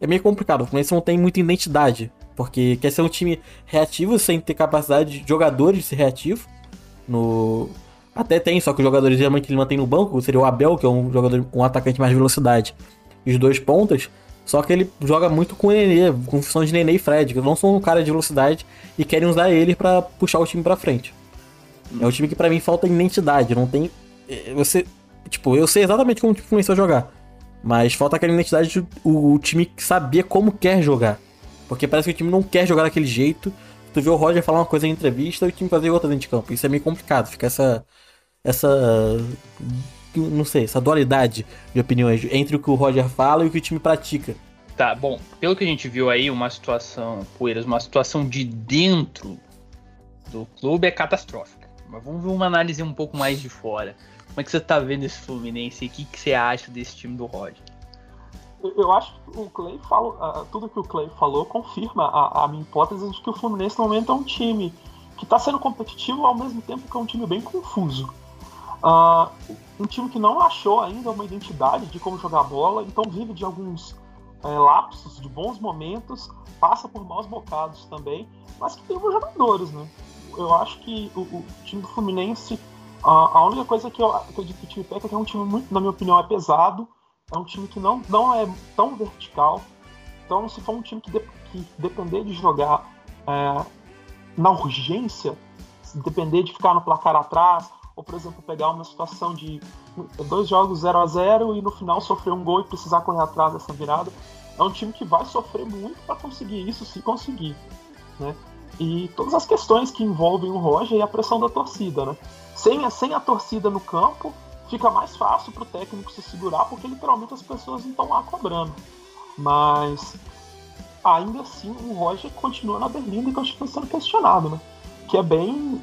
É meio complicado. O Fluminense não tem muita identidade. Porque quer ser um time reativo sem ter capacidade de jogadores de ser reativo. No... Até tem, só que os jogadores geralmente ele mantém no banco. Seria o Abel, que é um jogador, um atacante mais de velocidade. E os dois pontas. Só que ele joga muito com o Nenê, com função de Nenê e Fred, que não são um cara de velocidade e querem usar ele pra puxar o time pra frente. É um time que pra mim falta identidade, não tem. é, Você. Tipo, eu sei exatamente como o time começou a jogar. Mas falta aquela identidade de o, o time saber como quer jogar. Porque parece que o time não quer jogar daquele jeito. Tu vê o Roger falar uma coisa em entrevista e o time fazer outra dentro de campo. Isso é meio complicado. Fica essa. Essa. Não sei, essa dualidade de opiniões entre o que o Roger fala e o que o time pratica. Tá, bom, pelo que a gente viu aí, uma situação, Poeiras, uma situação de dentro do clube é catastrófica. Mas vamos ver uma análise um pouco mais de fora. Como é que você tá vendo esse Fluminense o que, que você acha desse time do Roger? Eu- acho que o Clay falou, ah, tudo que o Clay falou confirma a, a minha hipótese de que o Fluminense no momento é um time que está sendo competitivo ao mesmo tempo que é um time bem confuso. Ah, um time que não achou ainda uma identidade de como jogar bola, então vive de alguns eh, lapsos, de bons momentos, passa por maus bocados também, mas que tem bons jogadores, né? Eu acho que o, o time do Fluminense, a única coisa que eu acredito que o time peca é que é um time muito, na minha opinião, é pesado, é um time que não, não é tão vertical. Então, se for um time que, de- que depender de jogar é, na urgência, depender de ficar no placar atrás, ou, por exemplo, pegar uma situação de dois jogos 0 a 0 e no final sofrer um gol e precisar correr atrás dessa virada, é um time que vai sofrer muito para conseguir isso, se conseguir. Né? E todas as questões que envolvem o Roger e a pressão da torcida. Né? Sem, sem a torcida no campo, fica mais fácil para o técnico se segurar, porque literalmente as pessoas estão lá cobrando. Mas ainda assim o Roger continua na berlinda e continua sendo questionado, né? Que é bem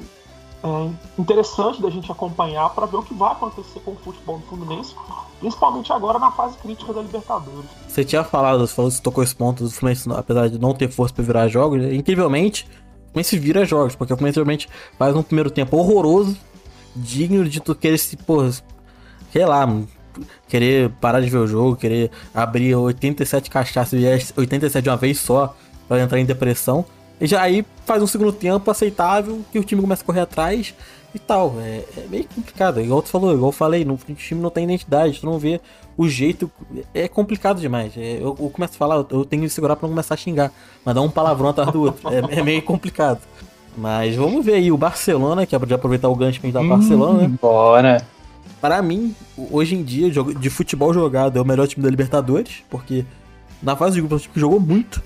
é, interessante da gente acompanhar para ver o que vai acontecer com o futebol do Fluminense, principalmente agora na fase crítica da Libertadores. Você tinha falado, você tocou esse ponto do Fluminense, apesar de não ter força pra virar jogos, né? incrivelmente, o Fluminense vira jogos, porque o Fluminense realmente faz um primeiro tempo horroroso, digno de tu querer se, pô, sei lá, querer parar de ver o jogo, querer abrir 87 cachaças e 87 de uma vez só para entrar em depressão. E já aí faz um segundo tempo aceitável, que o time começa a correr atrás e tal. É, é meio complicado, igual tu falou, igual eu falei, no, o time não tem identidade, tu não vê o jeito. É complicado demais. É, eu, eu, começo a falar, eu tenho que segurar pra não começar a xingar. Mas dar um palavrão atrás do outro. É, é, meio complicado. Mas vamos ver aí o Barcelona, que é de aproveitar o gancho que a gente tá hum, Barcelona, né? Bora! Para mim, hoje em dia, de futebol jogado é o melhor time da Libertadores, porque na fase de grupo o time jogou muito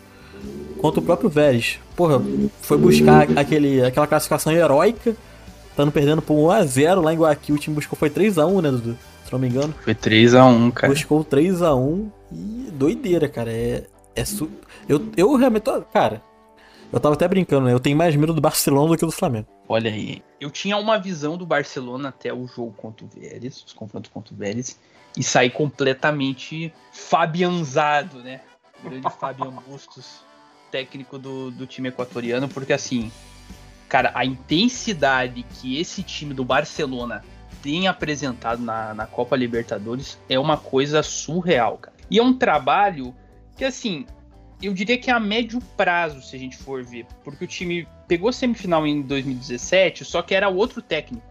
contra o próprio Vélez. Porra, foi buscar aquele, aquela classificação heróica, estando perdendo por 1x0 lá em Guayaquil. O time buscou foi 3x1, né, Dudu? Se não me engano. Foi 3x1, cara. Buscou 3x1 e doideira, cara. É, é su... eu, eu realmente tô. Cara, eu tava até brincando, né? Eu tenho mais medo do Barcelona do que do Flamengo. Olha aí. Eu tinha uma visão do Barcelona até o jogo contra o Vélez, os confrontos contra o Vélez, e saí completamente fabianzado, né? O grande Fabian Bustos, técnico do, do time equatoriano, porque assim, cara, a intensidade que esse time do Barcelona tem apresentado na, na Copa Libertadores é uma coisa surreal, cara. E é um trabalho que, assim, eu diria que é a médio prazo, se a gente for ver. Porque o time pegou semifinal em 2017, só que era outro técnico.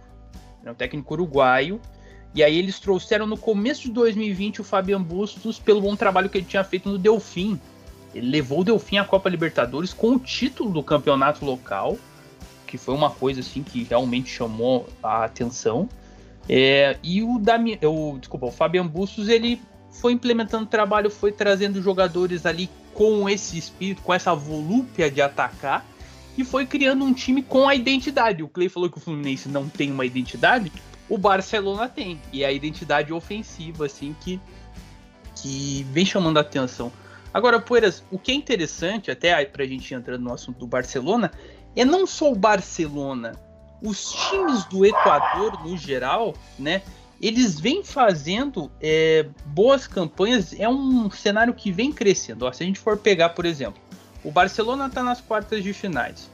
Era um técnico uruguaio. E aí eles trouxeram no começo de 2020 o Fabian Bustos pelo bom trabalho que ele tinha feito no Delfim. Ele levou o Delfim à Copa Libertadores com o título do campeonato local, que foi uma coisa assim que realmente chamou a atenção. É, e o, Dami, o, desculpa, o Fabian Bustos ele foi implementando trabalho, foi trazendo jogadores ali com esse espírito, com essa volúpia de atacar e foi criando um time com a identidade. O Clay falou que o Fluminense não tem uma identidade, o Barcelona tem. E é a identidade ofensiva, assim, que, que vem chamando a atenção. Agora, Poeiras, o que é interessante, até pra gente entrar no assunto do Barcelona, é não só o Barcelona, os times do Equador, no geral, né? Eles vêm fazendo é, boas campanhas, é um cenário que vem crescendo. Ó, se a gente for pegar, por exemplo, o Barcelona está nas quartas de finais.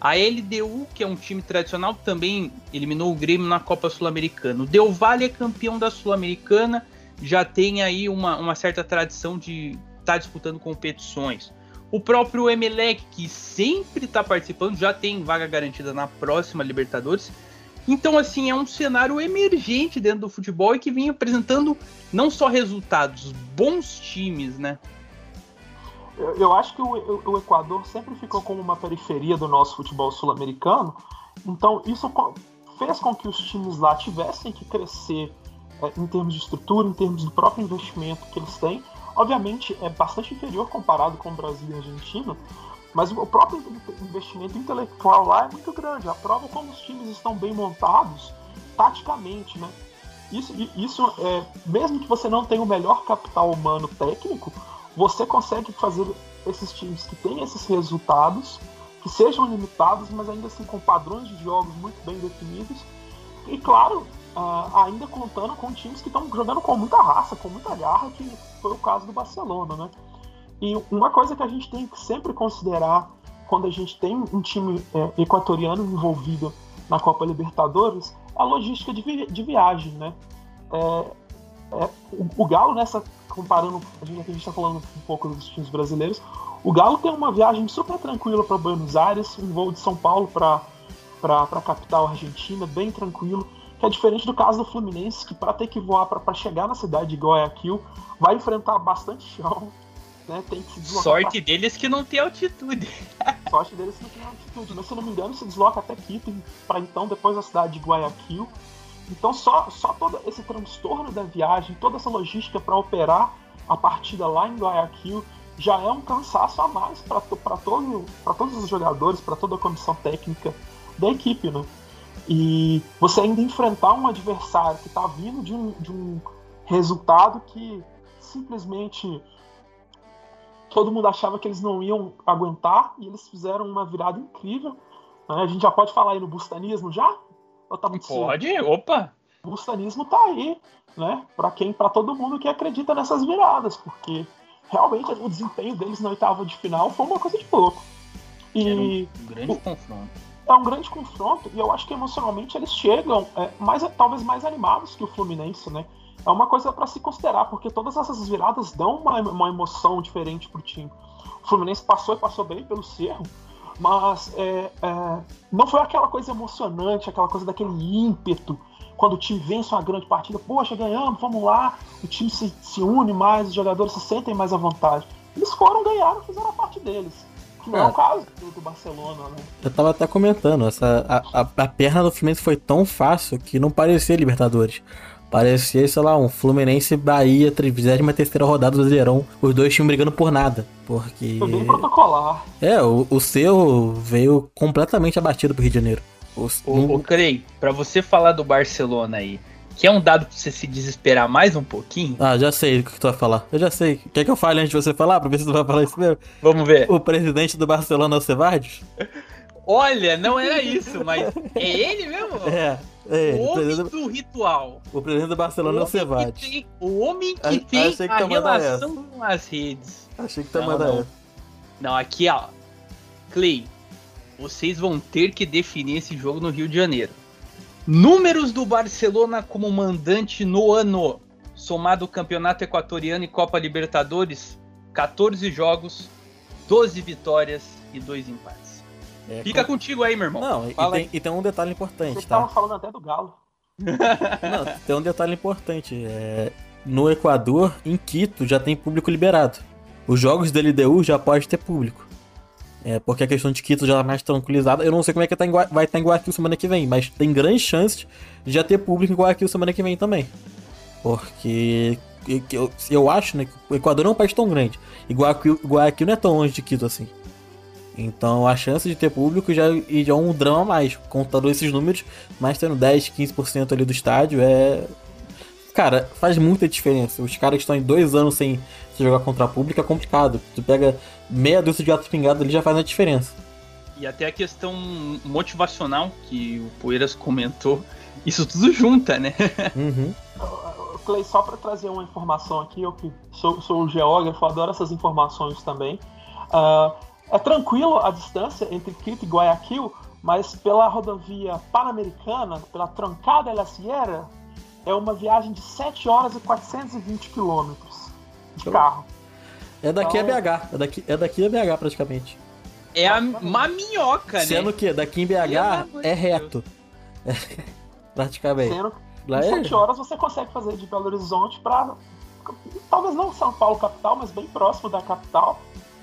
A LDU, que é um time tradicional, também eliminou o Grêmio na Copa Sul-Americana. O Del Valle é campeão da Sul-Americana, já tem aí uma, uma certa tradição de estar tá disputando competições. O próprio Emelec, que sempre está participando, já tem vaga garantida na próxima Libertadores. Então, assim, é um cenário emergente dentro do futebol e que vem apresentando não só resultados, bons times, né? Eu, acho que o, o, Equador sempre ficou como uma periferia do nosso futebol sul-americano. Então, isso fez com que os times lá tivessem que crescer é, em termos de estrutura, em termos do próprio investimento que eles têm. Obviamente, é bastante inferior comparado com o Brasil e a Argentina, mas o próprio investimento intelectual lá é muito grande. A prova como os times estão bem montados, taticamente, né? Isso, isso é, mesmo que você não tenha o melhor capital humano técnico, você consegue fazer esses times que têm esses resultados, que sejam limitados, mas ainda assim com padrões de jogos muito bem definidos. E claro, uh, ainda contando com times que estão jogando com muita raça, com muita garra, que foi o caso do Barcelona, né? E uma coisa que a gente tem que sempre considerar quando a gente tem um time é, equatoriano envolvido na Copa Libertadores é a logística de, vi de viagem, né? É, é, o, o, Galo, nessa, comparando, a gente, a gente está falando um pouco dos times brasileiros, o Galo tem uma viagem super tranquila para Buenos Aires, um voo de São Paulo para a capital argentina, bem tranquilo, que é diferente do caso do Fluminense, que para ter que voar para chegar na cidade de Guayaquil, vai enfrentar bastante chão, né, tem que se deslocar. Sorte pra... deles que não tem altitude. Sorte deles que não tem altitude. Mas se eu não me engano, se desloca até Quito, para então depois a cidade de Guayaquil. Então só, só todo esse transtorno da viagem, toda essa logística para operar a partida lá em Guayaquil já é um cansaço a mais para todo, todos os jogadores, para toda a comissão técnica da equipe, né? E você ainda enfrentar um adversário que está vindo de um, de um resultado que simplesmente todo mundo achava que eles não iam aguentar e eles fizeram uma virada incrível. Né? A gente já pode falar aí no bustanismo já? Tá pode, cedo? opa! O bustanismo tá aí, né? Para quem, para todo mundo que acredita nessas viradas, porque realmente o desempenho deles na oitava de final foi uma coisa de louco. E um grande o, confronto. É um grande confronto e eu acho que emocionalmente eles chegam é, mais, talvez mais animados que o Fluminense, né? É uma coisa para se considerar, porque todas essas viradas dão uma, uma emoção diferente pro time. O Fluminense passou e passou bem pelo Cerro, mas é, é, não foi aquela coisa emocionante, aquela coisa daquele ímpeto quando o time vence uma grande partida, poxa, ganhamos, vamos lá, o time se, se une mais, os jogadores se sentem mais à vontade. Eles foram, ganharam, fizeram a parte deles. Que não é, é o caso do, do, Barcelona, né? Eu tava até comentando, essa, a, a, a perna do Fluminense foi tão fácil que não parecia Libertadores. Parecia, sei lá, um Fluminense Bahia, 33 rodada do Brasileirão, os dois times brigando por nada. Porque. Foi bem protocolar. É, o, o seu veio completamente abatido pro Rio de Janeiro. O, o, o Clay, pra você falar do Barcelona aí, que é um dado pra você se desesperar mais um pouquinho? Ah, já sei o que tu vai falar. Eu já sei. Quer que eu fale antes de você falar, pra ver se tu vai falar isso mesmo? Vamos ver. O presidente do Barcelona é o Cevardes? Olha, não era isso, mas é ele mesmo? É. é o homem do ritual. O presidente do Barcelona é o Cevardes. O homem que a, tem que a relação com as redes. Achei que tá mandando essa. Não, aqui, ó. Clay, vocês vão ter que definir esse jogo no Rio de Janeiro. Números do Barcelona como mandante no ano, somado o Campeonato Equatoriano e Copa Libertadores, 14 jogos, 12 vitórias e 2 empates. É, Fica com... contigo aí, meu irmão. Não, e tem, e tem, um detalhe importante, Você tá? tava falando até do Galo. Não, tem um detalhe importante. É, no Equador, em Quito, já tem público liberado. Os jogos da LDU já pode ter público. É, porque a questão de Quito já tá mais tranquilizada. Eu não sei como é que tá em, vai estar tá em Guayaquil semana que vem, mas tem grandes chances de já ter público em Guayaquil semana que vem também. Porque eu, eu acho né, que o Equador não é um país tão grande. E Guayaquil, Guayaquil não é tão longe de Quito assim. Então a chance de ter público já, já é um drama a mais. Contando esses números, mais tendo 10, 15% ali do estádio é. Cara, faz muita diferença. Os caras estão em dois anos sem jogar contra a pública é complicado. Tu pega meia dúzia de gato pingado ali já faz a diferença. E até a questão motivacional que o Poeiras comentou, isso tudo junta, né? Uhum. Clay, só para trazer uma informação aqui, eu que sou, sou geógrafo, adoro essas informações também. Uh, é tranquilo a distância entre Quito e Guayaquil, mas pela rodovia Pan-Americana, pela Trancada da Sierra, é uma viagem de 7 horas e 420 quilômetros de carro. É daqui então... a BH. É daqui, é daqui a BH praticamente. É a, uma minhoca, Sendo né? Sendo que daqui em BH é reto. É, praticamente. Sendo Lá em é... 7 horas você consegue fazer de Belo Horizonte para talvez não São Paulo capital, mas bem próximo da capital,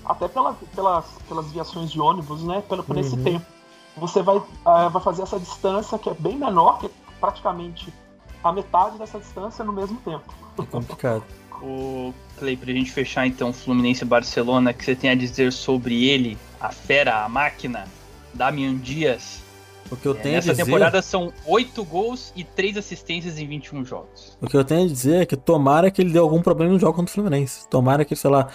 até pela, pelas, pelas viações de ônibus, né? Pelo, por uhum. esse tempo. Você vai, uh, vai fazer essa distância que é bem menor, que é praticamente a metade dessa distância no mesmo tempo. É complicado. O Clay, pra gente fechar então Fluminense Barcelona, que você tem a dizer sobre ele, a fera, a máquina, Damian Dias. O que eu é, tenho nessa a dizer... temporada são 8 gols e 3 assistências em 21 jogos. O que eu tenho a dizer é que tomara que ele dê algum problema no jogo contra o Fluminense. Tomara que, sei lá,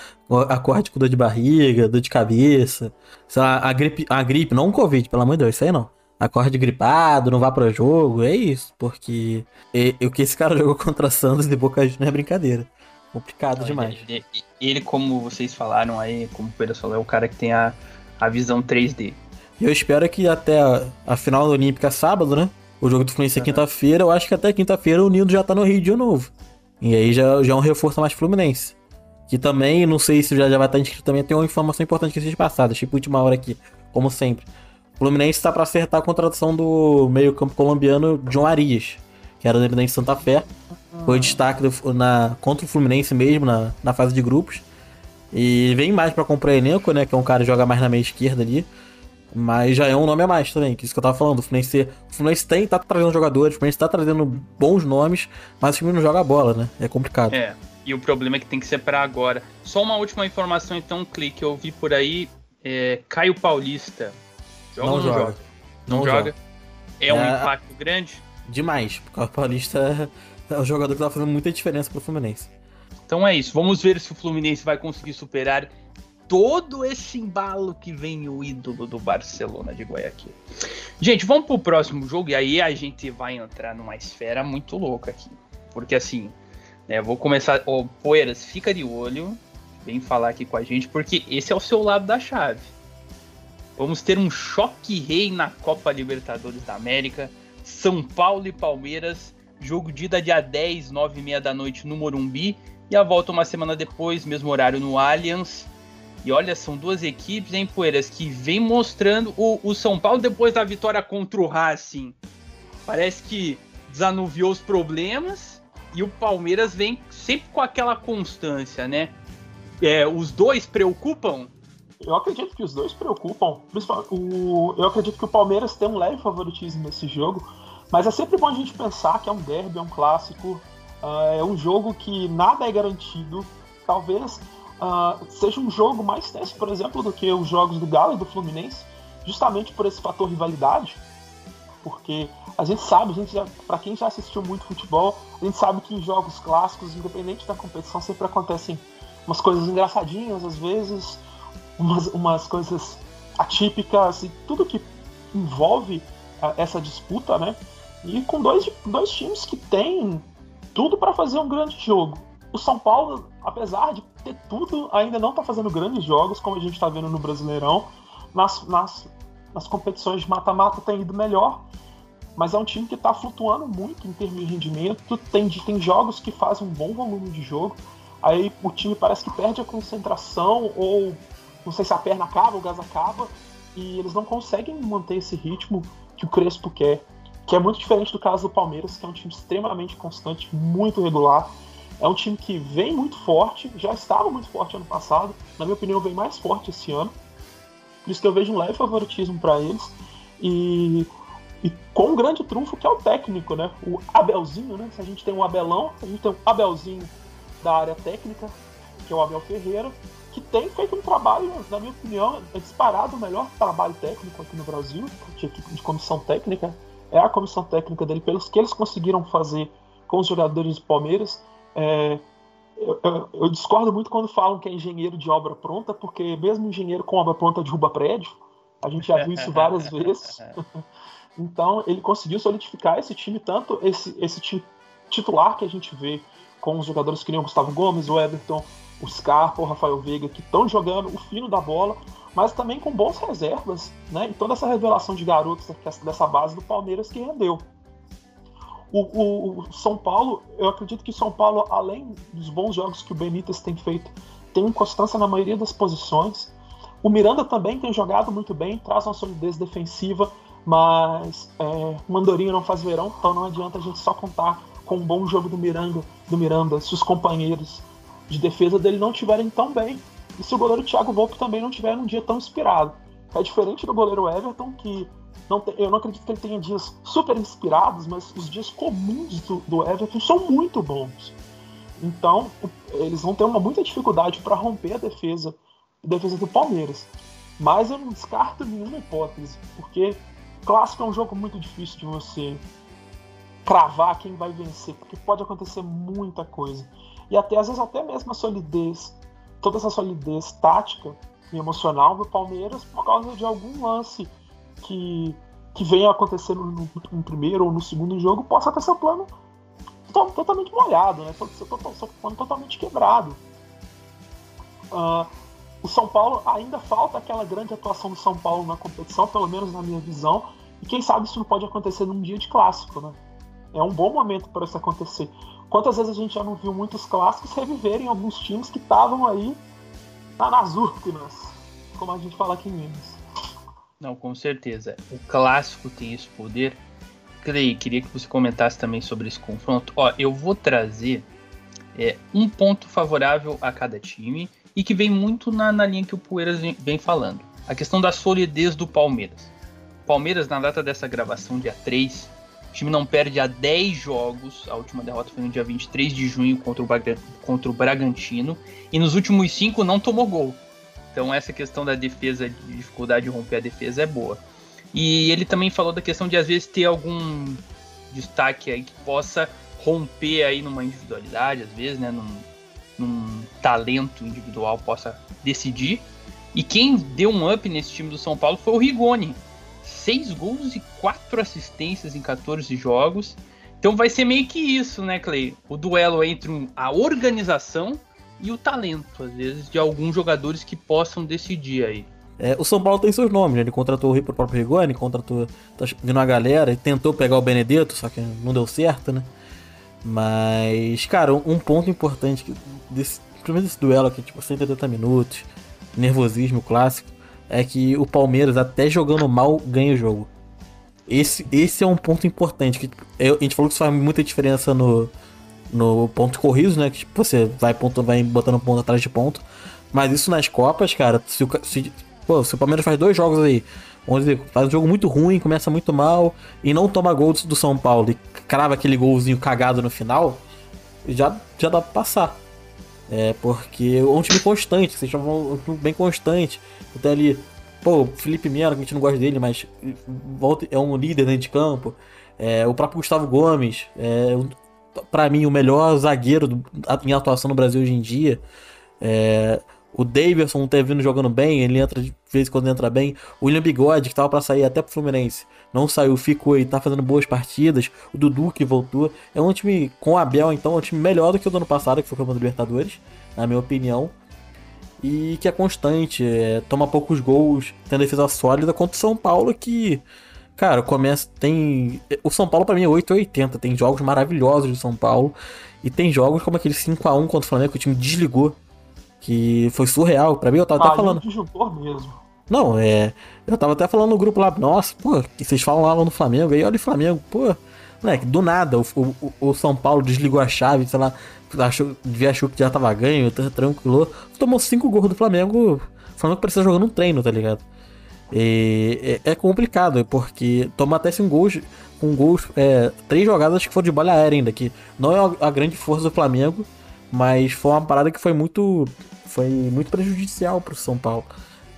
acorde com dor de barriga, dor de cabeça, sei lá, a gripe, a gripe, não o Covid, pelo amor de Deus, isso aí não acorde gripado, não vá para jogo, é isso, porque o que esse cara jogou contra Santos e Boca Juniors não é brincadeira. Complicado demais. Ele, ele, como vocês falaram aí, como o Pedro falou, é o cara que tem a, a visão 3D. E eu espero que até a, a final da Olímpica sábado, né? O jogo do Fluminense é quinta-feira, eu acho que até quinta-feira o Nildo já tá no Rio de novo. E aí já, já é um reforço mais Fluminense. Que também, não sei se já, já vai estar inscrito também, tem uma informação importante que seja passada, tipo última hora aqui, como sempre. O Fluminense está para acertar a contratação do meio-campo colombiano John Arias, que era do Santa Fé. Foi destaque do, na, contra o Fluminense mesmo, na, na fase de grupos. E vem mais para comprar elenco, né? Que é um cara que joga mais na meia esquerda ali. Mas já é um nome a mais também, que é isso que eu tava falando. O Fluminense, o Fluminense tem, tá trazendo jogadores, o Fluminense tá trazendo bons nomes, mas o time não joga a bola, né? É complicado. É, e o problema é que tem que ser para agora. Só uma última informação, então, clique. Eu vi por aí, é, Caio Paulista. Joga não, não joga. joga? Não, não joga. joga. É, é um impacto grande? Demais, porque o Caio Paulista é o jogador que tá fazendo muita diferença pro Fluminense. Então é isso. Vamos ver se o Fluminense vai conseguir superar todo esse embalo que vem o ídolo do Barcelona de Guayaquil. Gente, vamos pro próximo jogo e aí a gente vai entrar numa esfera muito louca aqui. Porque assim, né, vou começar. Ô, Poeiras, fica de olho. Vem falar aqui com a gente, porque esse é o seu lado da chave. Vamos ter um choque rei na Copa Libertadores da América. São Paulo e Palmeiras. Jogo de ida dia 10, 9 e meia da noite no Morumbi. E a volta uma semana depois, mesmo horário no Allianz. E olha, são duas equipes, hein, Poeiras, que vem mostrando o, o São Paulo depois da vitória contra o Racing. Parece que desanuviou os problemas e o Palmeiras vem sempre com aquela constância, né? É, os dois preocupam? Eu acredito que os dois preocupam. O, eu acredito que o Palmeiras tem um leve favoritismo nesse jogo, mas é sempre bom a gente pensar que é um derby, é um clássico, uh, é um jogo que nada é garantido. Talvez uh, seja um jogo mais tenso, por exemplo, do que os jogos do Galo e do Fluminense, justamente por esse fator rivalidade. Porque a gente sabe, a gente para quem já assistiu muito futebol, a gente sabe que em jogos clássicos, independente da competição, sempre acontecem umas coisas engraçadinhas, às vezes, umas, umas coisas atípicas e tudo que envolve uh, essa disputa, né? E com dois, dois times que têm tudo para fazer um grande jogo. O São Paulo, apesar de tudo, ainda não está fazendo grandes jogos, como a gente está vendo no Brasileirão. Nas, nas, nas competições de mata-mata tem ido melhor, mas é um time que está flutuando muito em termos de rendimento. Tem, tem jogos que fazem um bom volume de jogo, aí o time parece que perde a concentração, ou não sei se a perna acaba, o gás acaba, e eles não conseguem manter esse ritmo que o Crespo quer que é muito diferente do caso do Palmeiras, que é um time extremamente constante, muito regular. É um time que vem muito forte, já estava muito forte ano passado, na minha opinião, vem mais forte esse ano. Por isso que eu vejo um leve favoritismo para eles. E, e, com um grande trunfo que é o técnico, né? O Abelzinho, né? Se a gente tem um Abelão, a gente tem um Abelzinho da área técnica, que é o Abel Ferreira, que tem feito um trabalho, na minha opinião, é disparado o melhor trabalho técnico aqui no Brasil, de, de comissão técnica é a comissão técnica dele, pelos que eles conseguiram fazer com os jogadores do Palmeiras. É, eu, eu, eu, discordo muito quando falam que é engenheiro de obra pronta, porque mesmo engenheiro com obra pronta derruba prédio. A gente já viu isso várias vezes. então, ele conseguiu solidificar esse time, tanto esse, esse titular que a gente vê com os jogadores que nem o Gustavo Gomes, o Everton, o Scarpa, o Rafael Veiga, que estão jogando o fino da bola, mas também com bons reservas, né? E toda essa revelação de garotos dessa base do Palmeiras que rendeu. O, o, o, São Paulo, eu acredito que São Paulo, além dos bons jogos que o Benítez tem feito, tem constância na maioria das posições. O Miranda também tem jogado muito bem, traz uma solidez defensiva, mas é, Mandorinho não faz verão, então não adianta a gente só contar com um bom jogo do Miranda, do Miranda se os companheiros de defesa dele não estiverem tão bem e se o goleiro Thiago Volpe também não tiver um dia tão inspirado. É diferente do goleiro Everton, que não tem, eu não acredito que ele tenha dias super inspirados, mas os dias comuns do, do Everton são muito bons. Então, eles vão ter uma muita dificuldade para romper a defesa, a defesa do Palmeiras. Mas eu não descarto nenhuma hipótese, porque clássico é um jogo muito difícil de você cravar quem vai vencer, porque pode acontecer muita coisa. E até às vezes até mesmo a solidez toda essa solidez tática emocional do Palmeiras por causa de algum lance que, que venha acontecer no, no, primeiro ou no segundo jogo possa ter seu plano totalmente molhado, né? Seu plano totalmente quebrado. Uh, o São Paulo ainda falta aquela grande atuação do São Paulo na competição, pelo menos na minha visão. E quem sabe isso não pode acontecer num dia de clássico, né? É um bom momento para isso acontecer. Quantas vezes a gente já não viu muitos clássicos reviverem alguns times que estavam aí nas últimas, como a gente fala aqui em Minas. Não, com certeza. O clássico tem esse poder. Clay, queria que você comentasse também sobre esse confronto. Ó, eu vou trazer é, um ponto favorável a cada time e que vem muito na, na linha que o Poeiras vem, vem falando. A questão da solidez do Palmeiras. Palmeiras, na data dessa gravação, dia 3, o time não perde há 10 jogos. A última derrota foi no dia 23 de junho contra o, contra o Bragantino. E nos últimos 5 não tomou gol. Então essa questão da defesa, de dificuldade de romper a defesa é boa. E ele também falou da questão de às vezes ter algum destaque aí que possa romper aí numa individualidade, às vezes, né, num, num talento individual possa decidir. E quem deu um up nesse time do São Paulo foi o Rigoni, 6 gols e 4 assistências em 14 jogos. Então vai ser meio que isso, né, Clay? O duelo entre a organização e o talento, às vezes, de alguns jogadores que possam decidir aí. É, o São Paulo tem seus nomes, né? Ele contratou o próprio Rigoni, contratou. Tá vindo uma galera e tentou pegar o Benedetto, só que não deu certo, né? Mas, cara, um ponto importante desse, primeiro desse duelo aqui, tipo, 180 minutos, nervosismo clássico, é que o Palmeiras, até jogando mal, ganha o jogo. Esse, esse é um ponto importante. Que a gente falou que isso faz muita diferença no, no ponto corrido, né? Que tipo, você vai, ponto, vai botando ponto atrás de ponto. Mas isso nas Copas, cara, se o, se, pô, se o Palmeiras faz dois jogos aí, onde faz um jogo muito ruim, começa muito mal e não toma gol do São Paulo e crava aquele golzinho cagado no final, já, já dá pra passar. É, porque é um time constante, vocês chamam um time bem constante. Até ali, pô, Felipe Melo, que a gente não gosta dele, mas volta, é um líder dentro de campo. É, o próprio Gustavo Gomes, é, para mim, o melhor zagueiro do, em atuação no Brasil hoje em dia. É, o Davidson tá vindo jogando bem, ele entra de vez em quando entra bem. O William Bigode, que tava para sair até pro Fluminense, não saiu, ficou e tá fazendo boas partidas. O Dudu que voltou. É um time com o Abel, então, é um time melhor do que o do ano passado, que foi o campeão Libertadores, na minha opinião. E que é constante, é, toma poucos gols, tem defesa sólida contra o São Paulo que. Cara, começa. Tem. O São Paulo, para mim, é 880. Tem jogos maravilhosos do São Paulo. E tem jogos como aquele 5x1 contra o Flamengo, que o time desligou que foi surreal. Pra mim, eu tava ah, até falando. mesmo. Não, é. Eu tava até falando no grupo lá, nossa, pô, vocês falam lá no Flamengo, aí olha o Flamengo, pô. Moleque, do nada, o, o, o, São Paulo desligou a chave, sei lá, achou, achou que já tava ganho, tranquilo. Tomou cinco gols do Flamengo. O Flamengo precisa jogando um treino, tá ligado? E é, é complicado, porque toma até cinco gols, com gols, é, três jogadas que foram de bola aérea ainda, que não é a grande força do Flamengo, mas foi uma parada que foi muito. Foi muito prejudicial pro São Paulo.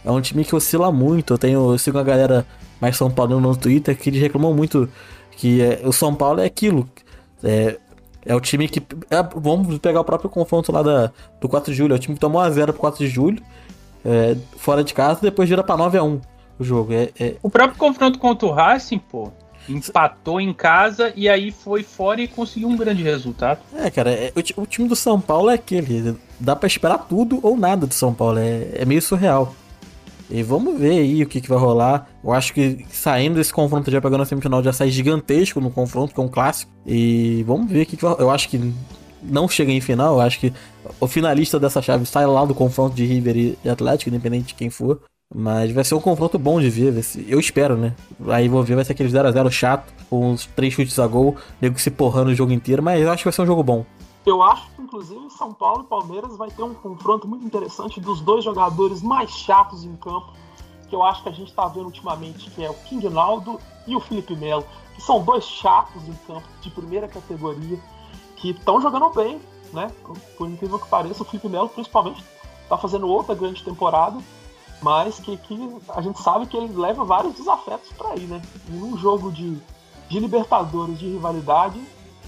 É um time que oscila muito. Eu tenho. Eu sigo uma galera mais São Paulo no Twitter que eles reclamam muito que é, o São Paulo é aquilo. É, é o time que. É, vamos pegar o próprio confronto lá da, do 4 de julho. É o time que tomou a 0 pro 4 de julho. É, fora de casa, depois vira pra 9 a 1 o jogo. É, é, O próprio confronto contra o Racing, pô, empatou em casa e aí foi fora e conseguiu um grande resultado. É, cara, é, o, o, time do São Paulo é aquele. Dá para esperar tudo ou nada do São Paulo. É, é meio surreal. E vamos ver aí o que, que vai rolar. Eu acho que saindo desse confronto já pegando a semifinal já sai gigantesco no confronto, que é um clássico. E vamos ver o que, que vai Eu acho que não chega em final. Eu acho que o finalista dessa chave sai lá do confronto de River e Atlético, independente de quem for. Mas vai ser um confronto bom de ver. Eu espero, né? Aí vou ver, vai ser aquele 0x0 chato, com uns três chutes a gol, nego se porrando o jogo inteiro, mas eu acho que vai ser um jogo bom. Eu acho que, inclusive, São Paulo e Palmeiras vai ter um confronto muito interessante dos dois jogadores mais chatos em campo, que eu acho que a gente tá vendo ultimamente, que é o King Naldo e o Felipe Melo, que são dois chatos em campo, de primeira categoria, que estão jogando bem, né? Por incrível que pareça, o Felipe Melo, principalmente, tá fazendo outra grande temporada mas que, que a gente sabe que ele leva vários desafetos para aí, né? Em um jogo de, de Libertadores, de rivalidade,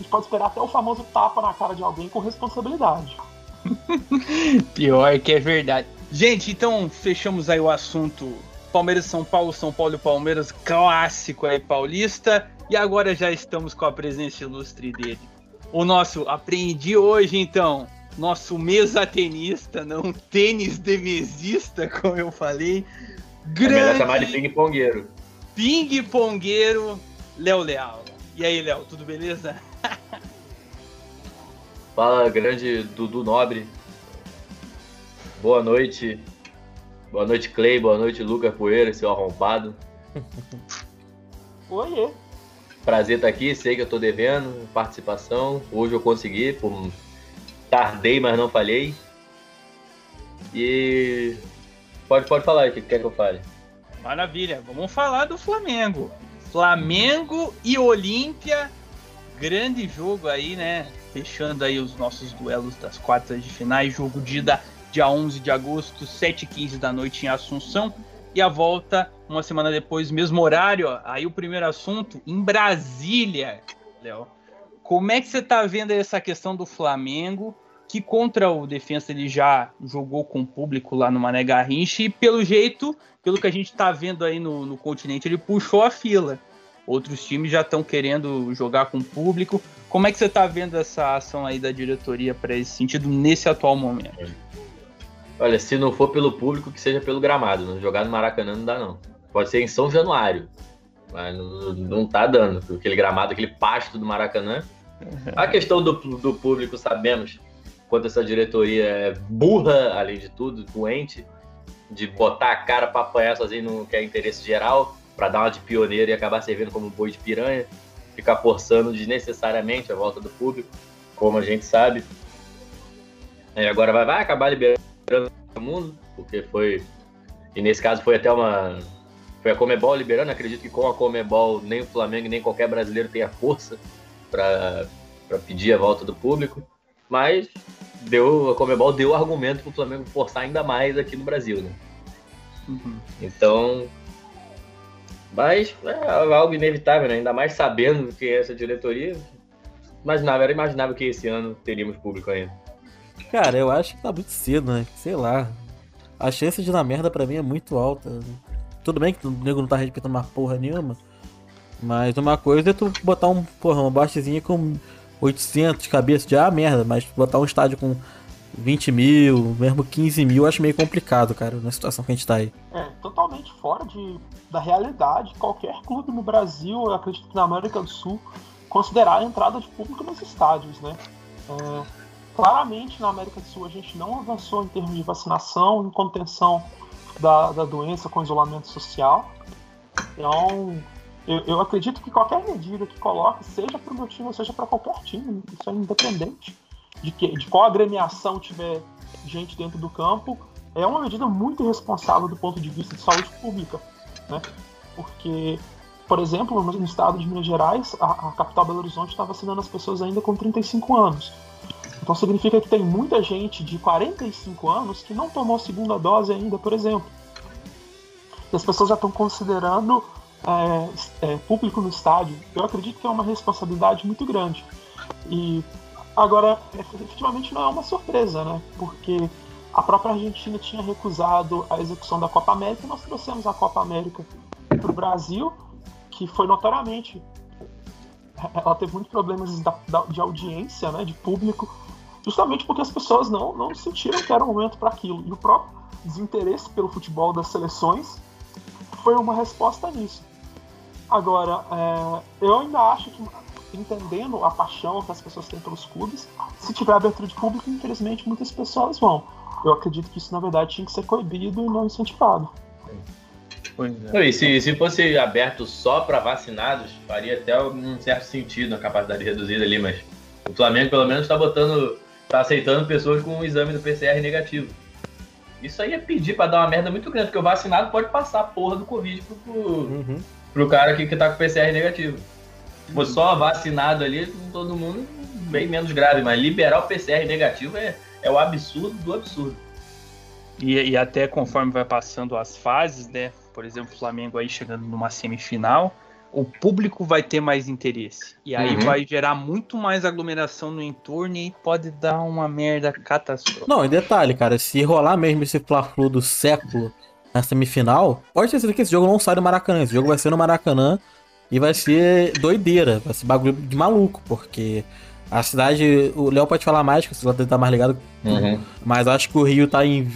gente pode esperar até o famoso tapa na cara de alguém com responsabilidade. Pior que é verdade. Gente, então fechamos aí o assunto Palmeiras São Paulo, São Paulo e Palmeiras, clássico aí paulista. E agora já estamos com a presença ilustre dele. O nosso aprendi hoje, então, nosso mesa tenista, não tênis de mesista, como eu falei. Grande. É melhor chamar de ping-pongueiro. Ping-pongueiro, Léo Leal. E aí, Léo, tudo beleza? Fala, grande Dudu Nobre. Boa noite. Boa noite, Clay. Boa noite, Lucas Poeira, seu arrombado. Oiê. Prazer estar aqui. Sei que eu tô devendo participação. Hoje eu consegui, por Tardei, mas não falhei. E. Pode, pode falar o que quer que eu fale. Maravilha, vamos falar do Flamengo. Flamengo e Olímpia, grande jogo aí, né? Fechando aí os nossos duelos das quartas de finais. Jogo de ida dia 11 de agosto, 7h15 da noite em Assunção. E a volta uma semana depois, mesmo horário. Ó, aí o primeiro assunto em Brasília, Léo. Como é que você tá vendo essa questão do Flamengo? que contra o Defensa ele já jogou com o público lá no Mané Garrincha e pelo jeito, pelo que a gente está vendo aí no, no continente, ele puxou a fila. Outros times já estão querendo jogar com o público. Como é que você está vendo essa ação aí da diretoria para esse sentido nesse atual momento? Olha, se não for pelo público, que seja pelo gramado. Não jogar no Maracanã não dá, não. Pode ser em São Januário. Mas não, não tá dando. Aquele gramado, aquele pasto do Maracanã. A questão do, do público, sabemos quanto essa diretoria é burra, além de tudo, doente, de botar a cara para apanhar sozinho no que é interesse geral, para dar uma de pioneiro e acabar servindo como boi de piranha, ficar forçando desnecessariamente a volta do público, como a gente sabe. E agora vai, vai acabar liberando o mundo, porque foi. E nesse caso foi até uma. Foi a Comebol liberando. Acredito que com a Comebol nem o Flamengo nem qualquer brasileiro tenha força para pedir a volta do público. Mas deu, a Comebol deu argumento para o Flamengo forçar ainda mais aqui no Brasil, né? Uhum. Então. Mas é algo inevitável, né? Ainda mais sabendo que é essa diretoria. Imaginava, era imaginável que esse ano teríamos público ainda. Cara, eu acho que tá muito cedo, né? Sei lá. A chance de dar merda pra mim é muito alta. Tudo bem que o nego não tá respeitando uma porra nenhuma. Mas uma coisa é tu botar um, porra, uma baixezinha com 800 cabeças de ah, merda, mas botar um estádio com 20 mil, mesmo 15 mil, acho meio complicado, cara, na situação que a gente tá aí. É, totalmente fora de, da realidade. Qualquer clube no Brasil, eu acredito que na América do Sul, considerar a entrada de público nos estádios, né? É, claramente na América do Sul a gente não avançou em termos de vacinação, em contenção da, da doença com isolamento social. Então, eu, eu, acredito que qualquer medida que coloque, seja para o meu time ou seja para qualquer time, isso é independente de, que, de qual agremiação tiver gente dentro do campo, é uma medida muito irresponsável do ponto de vista de saúde pública. Né? Porque, por exemplo, no, estado de Minas Gerais, a, a capital Belo Horizonte está vacinando as pessoas ainda com 35 anos. Então significa que tem muita gente de 45 anos que não tomou segunda dose ainda, por exemplo. E as pessoas já estão considerando é, é, público no estádio. Eu acredito que é uma responsabilidade muito grande. E agora, efetivamente não é uma surpresa, né? Porque a própria Argentina tinha recusado a execução da Copa América e nós trouxemos a Copa América para o Brasil, que foi notoriamente ela teve muitos problemas de audiência, né, de público, justamente porque as pessoas não, não sentiram que era o momento para aquilo. E o próprio desinteresse pelo futebol das seleções foi uma resposta nisso. Agora, é, eu ainda acho que, entendendo a paixão que as pessoas têm pelos clubes, se tiver abertura de público, infelizmente muitas pessoas vão. Eu acredito que isso, na verdade, tinha que ser coibido e não incentivado. É. E se, se fosse aberto só para vacinados, faria até um certo sentido a capacidade reduzida ali, mas o Flamengo pelo menos está botando tá aceitando pessoas com um exame do PCR negativo. Isso aí é pedir para dar uma merda muito grande, porque o vacinado pode passar a porra do Covid pro, pro, uhum. pro cara que, que tá com PCR negativo. Se fosse só vacinado ali, todo mundo bem menos grave, mas liberar o PCR negativo é, é o absurdo do absurdo. E, e até conforme vai passando as fases, né? Por exemplo, o Flamengo aí chegando numa semifinal, o público vai ter mais interesse. E aí uhum. vai gerar muito mais aglomeração no entorno e pode dar uma merda catastrófica. Não, e detalhe, cara, se rolar mesmo esse Fla-Flu do século na semifinal, pode ter certeza que esse jogo não sai do Maracanã. Esse jogo vai ser no Maracanã e vai ser doideira, vai ser bagulho de maluco, porque a cidade, o Léo pode falar mais, que o celular tá mais ligado, uhum. mas acho que o Rio tá em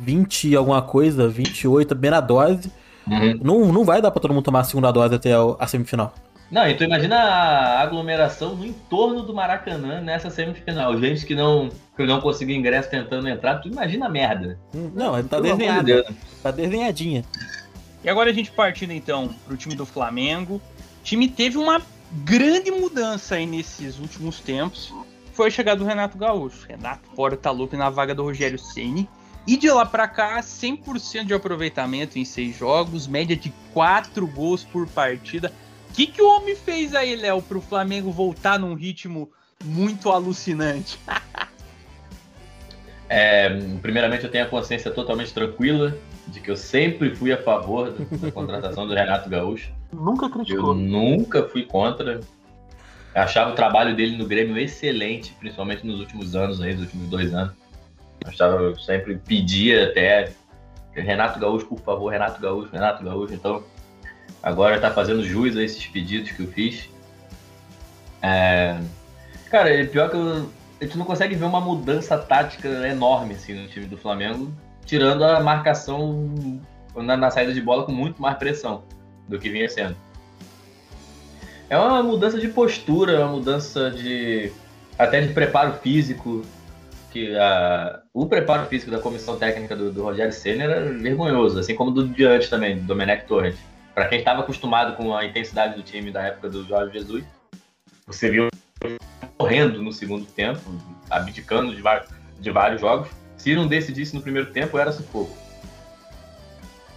20 alguma coisa, 28, bem na dose. Uhum. Não, não vai dar pra todo mundo tomar a segunda dose até a semifinal. Não, então imagina a aglomeração no entorno do Maracanã nessa semifinal. Gente que não, que não conseguiu ingresso tentando entrar, tu imagina a merda. Hum, não, tá desenhada. Tá desenhadinha. E agora a gente partindo então pro time do Flamengo. O time teve uma grande mudança aí nesses últimos tempos. Foi a chegada do Renato Gaúcho. Renato Portaluppi na vaga do Rogério Ceni e de lá para cá, 100% de aproveitamento em seis jogos, média de 4 gols por partida. O que, que o homem fez aí, Léo, para o Flamengo voltar num ritmo muito alucinante? é, primeiramente, eu tenho a consciência totalmente tranquila de que eu sempre fui a favor da contratação do Renato Gaúcho. Nunca criticou. Eu nunca fui contra. Eu achava o trabalho dele no Grêmio excelente, principalmente nos últimos anos, aí, nos últimos dois anos. Eu sempre pedia até Renato Gaúcho, por favor, Renato Gaúcho, Renato Gaúcho. Então, agora tá fazendo jus a esses pedidos que eu fiz. É... Cara, é pior que eu, a gente não consegue ver uma mudança tática enorme assim, no time do Flamengo, tirando a marcação na, na saída de bola com muito mais pressão do que vinha sendo. É uma mudança de postura, uma mudança de até de preparo físico, que a, o preparo físico da comissão técnica do, do Rogério Senna era vergonhoso, assim como do diante também, do Domenech Torres. Para quem estava acostumado com a intensidade do time da época do Jorge Jesus, você viu correndo no segundo tempo, abdicando de, de vários jogos. Se não decidisse no primeiro tempo, era sufoco.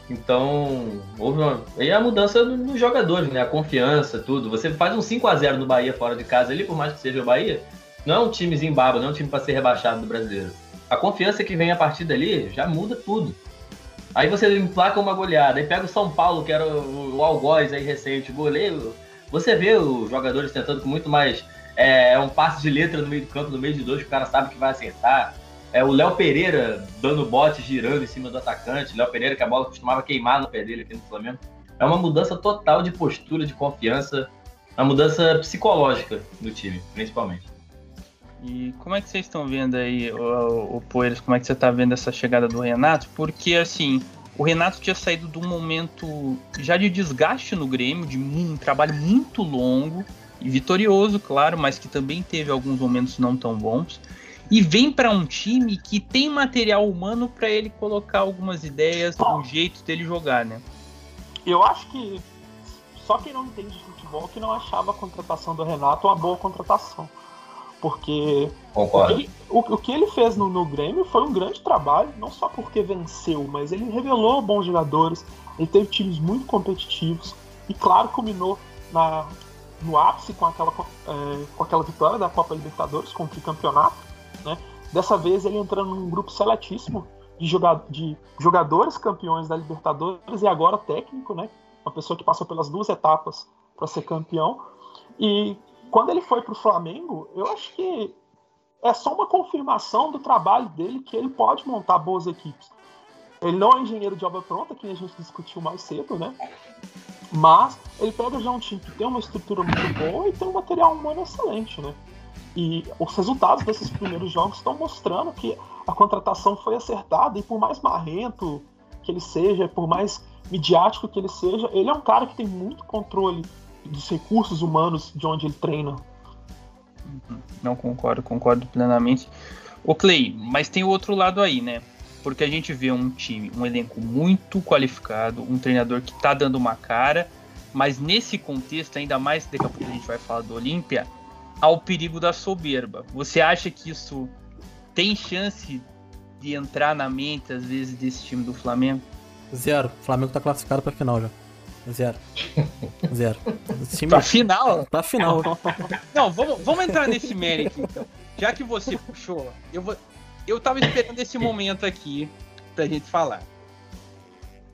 Então, houve uma. E a mudança nos jogadores, né? A confiança, tudo. Você faz um 5 a 0 no Bahia fora de casa ali, por mais que seja o Bahia, não é um timezinho baba, não é um time para ser rebaixado do brasileiro. A confiança que vem a partir dali já muda tudo. Aí você emplaca uma goleada, aí pega o São Paulo, que era o, o Algoz aí recente, goleiro. Você vê os jogadores tentando com muito mais. É, é um passe de letra no meio do campo, no meio de dois, que o cara sabe que vai acertar. É o Léo Pereira dando bote, girando em cima do atacante. Léo Pereira, que a bola costumava queimar no pé dele aqui no Flamengo. É uma mudança total de postura, de confiança, uma mudança psicológica do time, principalmente. E como é que vocês estão vendo aí, o, o Poeiras, como é que você está vendo essa chegada do Renato? Porque, assim, o Renato tinha saído de um momento já de desgaste no Grêmio, de um trabalho muito longo e vitorioso, claro, mas que também teve alguns momentos não tão bons. E vem para um time que tem material humano para ele colocar algumas ideias, um jeito dele jogar, né? Eu acho que só quem não entende de futebol que não achava a contratação do Renato uma boa contratação. Porque Concordo. Ele, o, o, que ele fez no, no, Grêmio foi um grande trabalho, não só porque venceu, mas ele revelou bons jogadores, ele teve times muito competitivos e, claro, culminou na, no ápice com aquela, é, com aquela vitória da Copa Libertadores, com o tricampeonato. Né? Dessa vez ele entrando num grupo seletíssimo de, joga de jogadores campeões da Libertadores e agora técnico, né? uma pessoa que passou pelas duas etapas para ser campeão. E quando ele foi para o Flamengo, eu acho que é só uma confirmação do trabalho dele que ele pode montar boas equipes. Ele não é engenheiro de obra pronta, que a gente discutiu mais cedo, né? Mas ele pega já um time que tem uma estrutura muito boa e tem um material humano excelente, né? E os resultados desses primeiros jogos estão mostrando que a contratação foi acertada e por mais marrento que ele seja, por mais midiático que ele seja, ele é um cara que tem muito controle dos recursos humanos de onde ele treina. Não concordo, concordo plenamente. O Clay, mas tem o outro lado aí, né? Porque a gente vê um time, um elenco muito qualificado, um treinador que tá dando uma cara, mas nesse contexto, ainda mais daqui a pouco a gente vai falar do Olímpia, há o perigo da soberba. Você acha que isso tem chance de entrar na mente, às vezes, desse time do Flamengo? Zero. O Flamengo tá classificado pra final já. Zero. Zero. Time... Pra final? Pra final. Não, vamos, vamos entrar nesse mérito então. Já que você puxou, eu vou. Eu tava esperando esse momento aqui pra gente falar.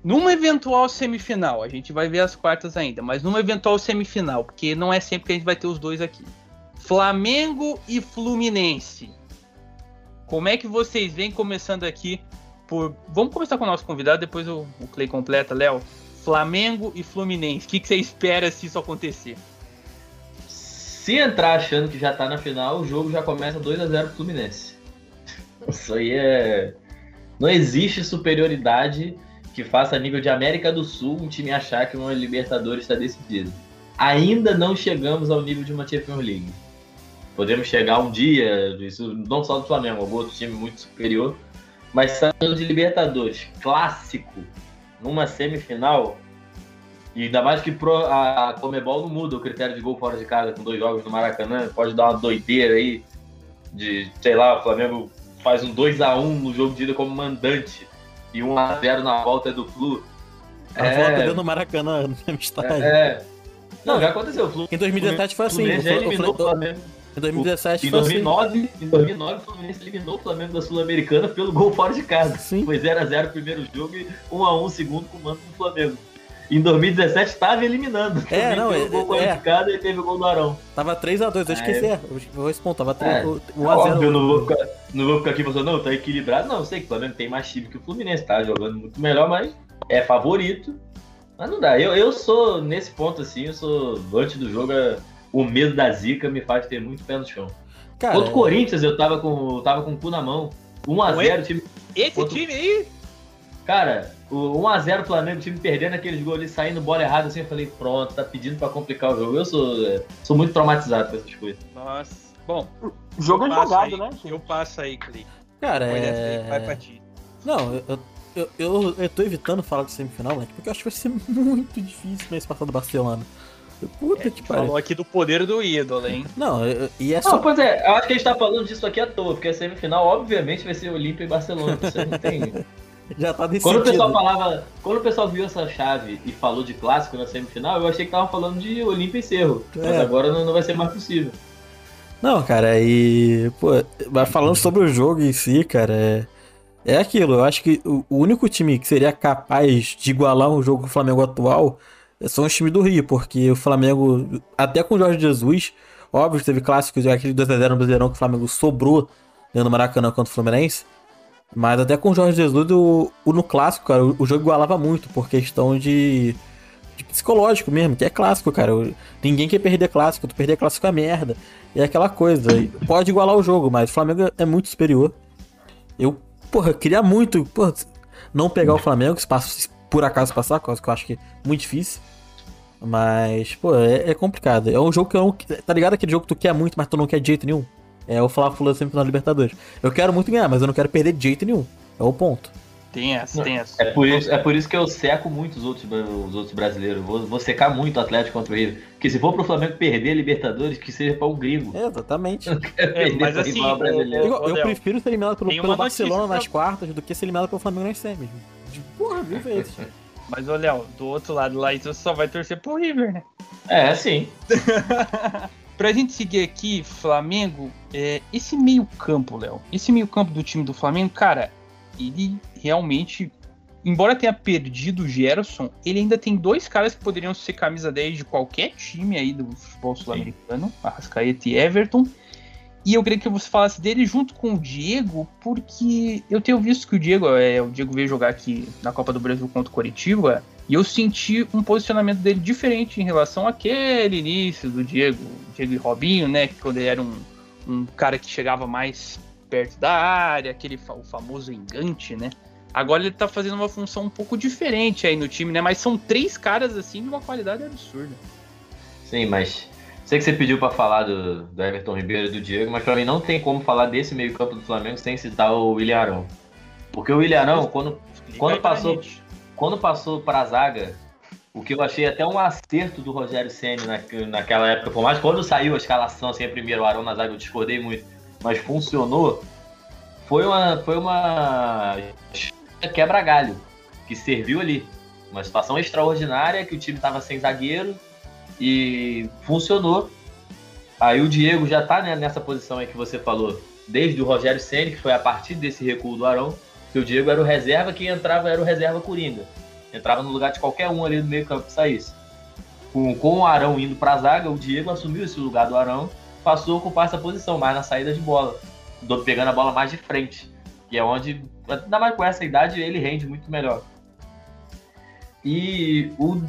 Numa eventual semifinal, a gente vai ver as quartas ainda, mas numa eventual semifinal, porque não é sempre que a gente vai ter os dois aqui. Flamengo e Fluminense. Como é que vocês vêm começando aqui por. Vamos começar com o nosso convidado, depois o, o Clay completa, Léo. Flamengo e Fluminense. O que, que você espera se isso acontecer? Se entrar achando que já tá na final, o jogo já começa 2 a 0 pro Fluminense. Isso aí é. Não existe superioridade que faça a nível de América do Sul um time achar que uma Libertadores está decidido. Ainda não chegamos ao nível de uma Champions League. Podemos chegar um dia, isso não só do Flamengo, algum outro time muito superior, mas saindo de Libertadores, clássico, numa semifinal, e ainda mais que pro, a, Comebol não muda o critério de gol fora de casa com dois jogos no Maracanã, pode dar uma doideira aí de, sei lá, o Flamengo faz um 2 a 1 no jogo de ida como mandante e 1 a 0 na volta é do Flu. A é... volta dentro do Maracanã, no estádio. É, é. Não, já aconteceu. O Flu, em 2017 foi assim. O eliminou o Flamengo. Em 2017 em 2009, assim. Em 2009, o Fluminense eliminou o Flamengo da Sul-Americana pelo gol fora de casa. Sim. Foi 0x0 o primeiro jogo e 1x1 o segundo com o mando do Flamengo. Em 2017 estava eliminando. É, não, teve é, o gol é. qualificado e teve o gol do Arão. Tava 3x2, eu esqueci. É. Eu vou ponto, tava 3, É. 1x0. Óbvio, não vou, ficar, não vou ficar aqui falando, não, tá equilibrado. Não, eu sei que o Flamengo tem mais time que o Fluminense, tá jogando muito melhor, mas é favorito. Mas não dá. Eu, eu sou, nesse ponto assim, eu sou antes do jogo, é- o medo da zica me faz ter muito pé no chão. Cara, Contra o Corinthians eu tava com, eu tava com o cu na mão. 1x0 time. Esse Outro- time aí, Cara, o 1x0 Flamengo, o time perdendo aqueles gols ali, saindo bola errada assim, eu falei, pronto, tá pedindo pra complicar o jogo. Eu sou, é, sou muito traumatizado com essas coisas. nossa. Bom, O jogo é jogado, aí, né, gente? Eu passo aí, Clay. cara, aí, vai é... pra ti. Não, eu, eu, eu, eu tô evitando falar de semifinal, né? Porque eu acho que vai ser muito difícil mês passado do Barcelona. Puta que pariu. Falou aqui do poder do ídolo, hein? Não, e é Não, só. pois é, eu acho que a gente tá falando disso aqui à toa, porque a semifinal, obviamente, vai ser Olímpia e Barcelona. Você não tem. Já tá decidido. Quando o pessoal falava. Quando o pessoal viu essa chave e falou de clássico na semifinal, eu achei que tava falando de Olímpia e Cerro. Mas É. agora não, não vai ser mais possível. Não, cara, e. Pô, mas falando sobre o jogo em si, cara, é. É aquilo, eu acho que o o único time que seria capaz de igualar um jogo com o Flamengo atual são os times do Rio, porque o Flamengo, até com o Jorge Jesus, óbvio que teve clássicos, aquele 2x0 no Brasileirão que o Flamengo sobrou dentro do Maracanã contra o Fluminense, mas até com o Jorge Jesus, o, o- no clássico, cara, o, o jogo igualava muito, por questão de, de psicológico mesmo, que é clássico, cara. Ninguém quer perder clássico, tu perder clássico é merda. E é aquela coisa, pode igualar o jogo, mas o Flamengo é muito superior. Eu, porra, queria muito, porra, não pegar o Flamengo, se, passa- por acaso passar, que eu acho que é muito difícil. Mas, pô, é, é complicado. É um jogo que eu não. Tá ligado aquele jogo que tu quer muito, mas tu não quer de jeito nenhum? É o Fla-Flu sempre na Libertadores. Eu quero muito ganhar, mas eu não quero perder de jeito nenhum. É o ponto. Tem essa, Não, tem essa. É por isso, é por isso que eu seco muito os outros, os outros brasileiros. Vou, vou secar muito o Atlético contra o River. Porque se for pro Flamengo perder a Libertadores, que seja pra um gringo. É, exatamente. Perder mas assim, brasileiro. Eu, eu prefiro ser eliminado pelo, pelo Barcelona nas pra- quartas do que ser eliminado pelo Flamengo nas semis. De porra, mil vezes. Mas, ô, Léo, do outro lado lá, você só vai torcer pro River, né? É, sim. Pra gente seguir aqui, Flamengo, é, esse meio-campo, Léo, esse meio-campo do time do Flamengo, cara, ele realmente, embora tenha perdido o Gerson, ele ainda tem dois caras que poderiam ser camisa 10 de qualquer time aí do futebol sul-americano, Arrascaeta e Everton. E eu queria que você falasse dele junto com o Diego, porque eu tenho visto que o Diego, é, o Diego veio jogar aqui na Copa do Brasil contra o Coritiba, e eu senti um posicionamento dele diferente em relação àquele início do Diego, Diego e Robinho, né? Que quando ele era um, um cara que chegava mais perto da área, aquele o famoso engante, né? Agora ele tá fazendo uma função um pouco diferente aí no time, né? Mas são três caras assim de uma qualidade absurda. Sim, mas. Sei que você pediu pra falar do, do Everton Ribeiro e do Diego, mas pra mim não tem como falar desse meio-campo do Flamengo sem citar o William Arão. Porque o William Arão, quando, Quando passou- quando passou pra zaga, o que eu achei até um acerto do Rogério Senna na, naquela época, por mais quando saiu a escalação, assim, a primeira, o Arão na zaga, eu discordei muito, mas funcionou, foi uma, foi uma quebra-galho que serviu ali. Uma situação extraordinária que o time tava sem zagueiro e funcionou. Aí o Diego já tá né, nessa posição aí que você falou, desde o Rogério Senna, que foi a partir desse recuo do Arão, que o Diego era o reserva, quem entrava era o reserva Coringa. Entrava no lugar de qualquer um ali do meio campo que saísse. Com, com o Arão indo pra zaga, o Diego assumiu esse lugar do Arão, passou a ocupar essa posição, mais na saída de bola, do- pegando a bola mais de frente, que é onde, ainda mais com essa idade, ele rende muito melhor. E o,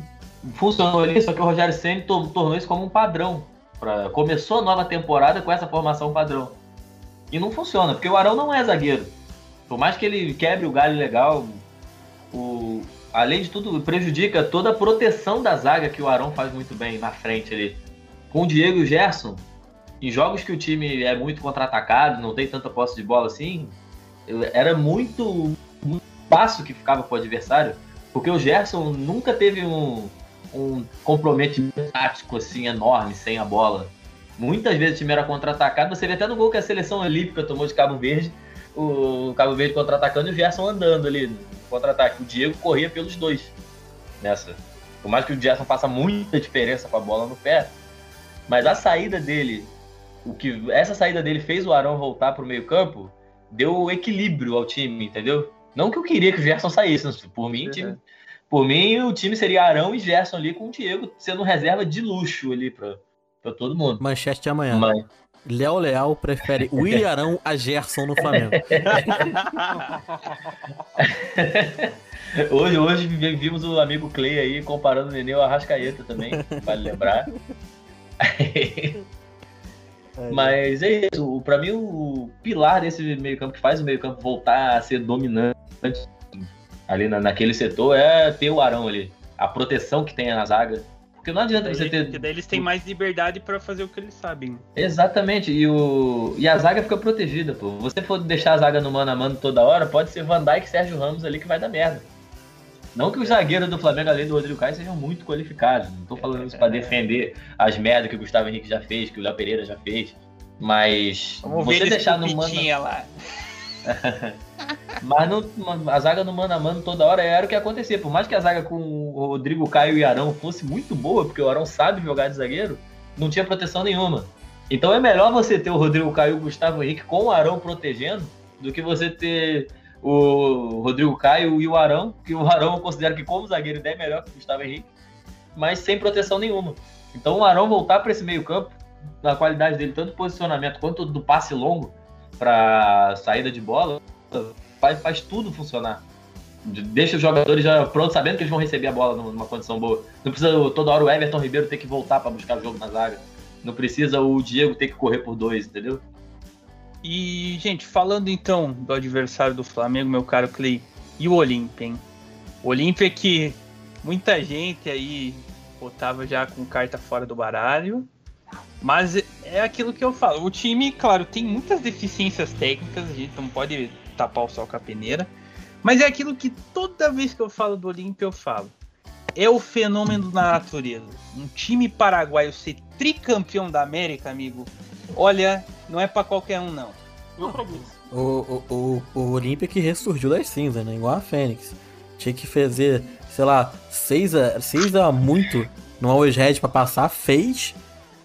funcionou ali, só que o Rogério Senna to- tornou isso como um padrão. Pra, começou a nova temporada com essa formação padrão. E não funciona, porque o Arão não é zagueiro. Por mais que ele quebre o galho legal, o, além de tudo, prejudica toda a proteção da zaga que o Arão faz muito bem na frente ali. Com o Diego e o Gerson, em jogos que o time é muito contra-atacado, não tem tanta posse de bola assim, era muito, muito fácil que ficava pro adversário, porque o Gerson nunca teve um, um comprometimento tático assim enorme sem a bola. Muitas vezes o time era contra-atacado, você vê até no gol que a seleção olímpica tomou de Cabo Verde, o Cabo Verde contra-atacando e o Gerson andando ali no contra-ataque. O Diego corria pelos dois nessa. Por mais que o Gerson faça muita diferença com a bola no pé, mas a saída dele, o que essa saída dele fez o Arão voltar pro meio-campo, deu equilíbrio ao time, entendeu? Não que eu queria que o Gerson saísse, por mim, o time, por mim o time seria Arão e Gerson ali com o Diego sendo reserva de luxo ali pra, pra todo mundo. Manchete de amanhã. Mas, Léo Leal prefere William Arão a Gerson no Flamengo. Hoje, hoje vi- vimos o amigo Clay aí comparando o Nenê ao Arrascaeta também, vale lembrar. É, Mas é isso. Pra mim, o pilar desse meio-campo que faz o meio-campo voltar a ser dominante ali na- naquele setor é ter o Arão ali. A proteção que tem na zaga. Porque não adianta você ter. Porque daí eles têm mais liberdade pra fazer o que eles sabem. Exatamente, e, o... e a zaga fica protegida, pô. Você for deixar a zaga no mano a mano toda hora, pode ser Van Dijk e Sérgio Ramos ali que vai dar merda. Não que os zagueiros do Flamengo, além do Rodrigo Caio, sejam muito qualificados. Não tô falando isso pra defender as merdas que o Gustavo Henrique já fez, que o Léo Pereira já fez. Mas Vamos você ver deixar no mano. Lá. Mas não, a zaga no mano a mano toda hora era o que acontecia. Por mais que a zaga com o Rodrigo Caio e Arão fosse muito boa, porque o Arão sabe jogar de zagueiro, não tinha proteção nenhuma. Então é melhor você ter o Rodrigo Caio e o Gustavo Henrique com o Arão protegendo do que você ter o Rodrigo Caio e o Arão, que o Arão eu considero que como zagueiro é melhor que o Gustavo Henrique, mas sem proteção nenhuma. Então o Arão voltar para esse meio campo, na qualidade dele, tanto do posicionamento quanto do passe longo para saída de bola, faz, faz tudo funcionar. De- Deixa os jogadores já prontos, sabendo que eles vão receber a bola numa condição boa. Não precisa toda hora o Everton Ribeiro ter que voltar para buscar o jogo na zaga. Não precisa o Diego ter que correr por dois, entendeu? E, gente, falando então do adversário do Flamengo, meu caro Clay, e o Olímpia, hein? O Olímpia que muita gente aí botava já com carta fora do baralho. Mas é- aquilo que eu falo. O time, claro, tem muitas deficiências técnicas, a gente não pode tapar o sol com a peneira. Mas é aquilo que toda vez que eu falo do Olímpia eu falo. É o fenômeno da natureza. Um time paraguaio ser tricampeão da América, amigo, olha, não é pra qualquer um, não. Eu. O, o, o, o Olímpia que ressurgiu das cinzas, né? Igual a Fênix. Tinha que fazer, sei lá, 6 a, 6 a muito no Always Red pra passar, fez.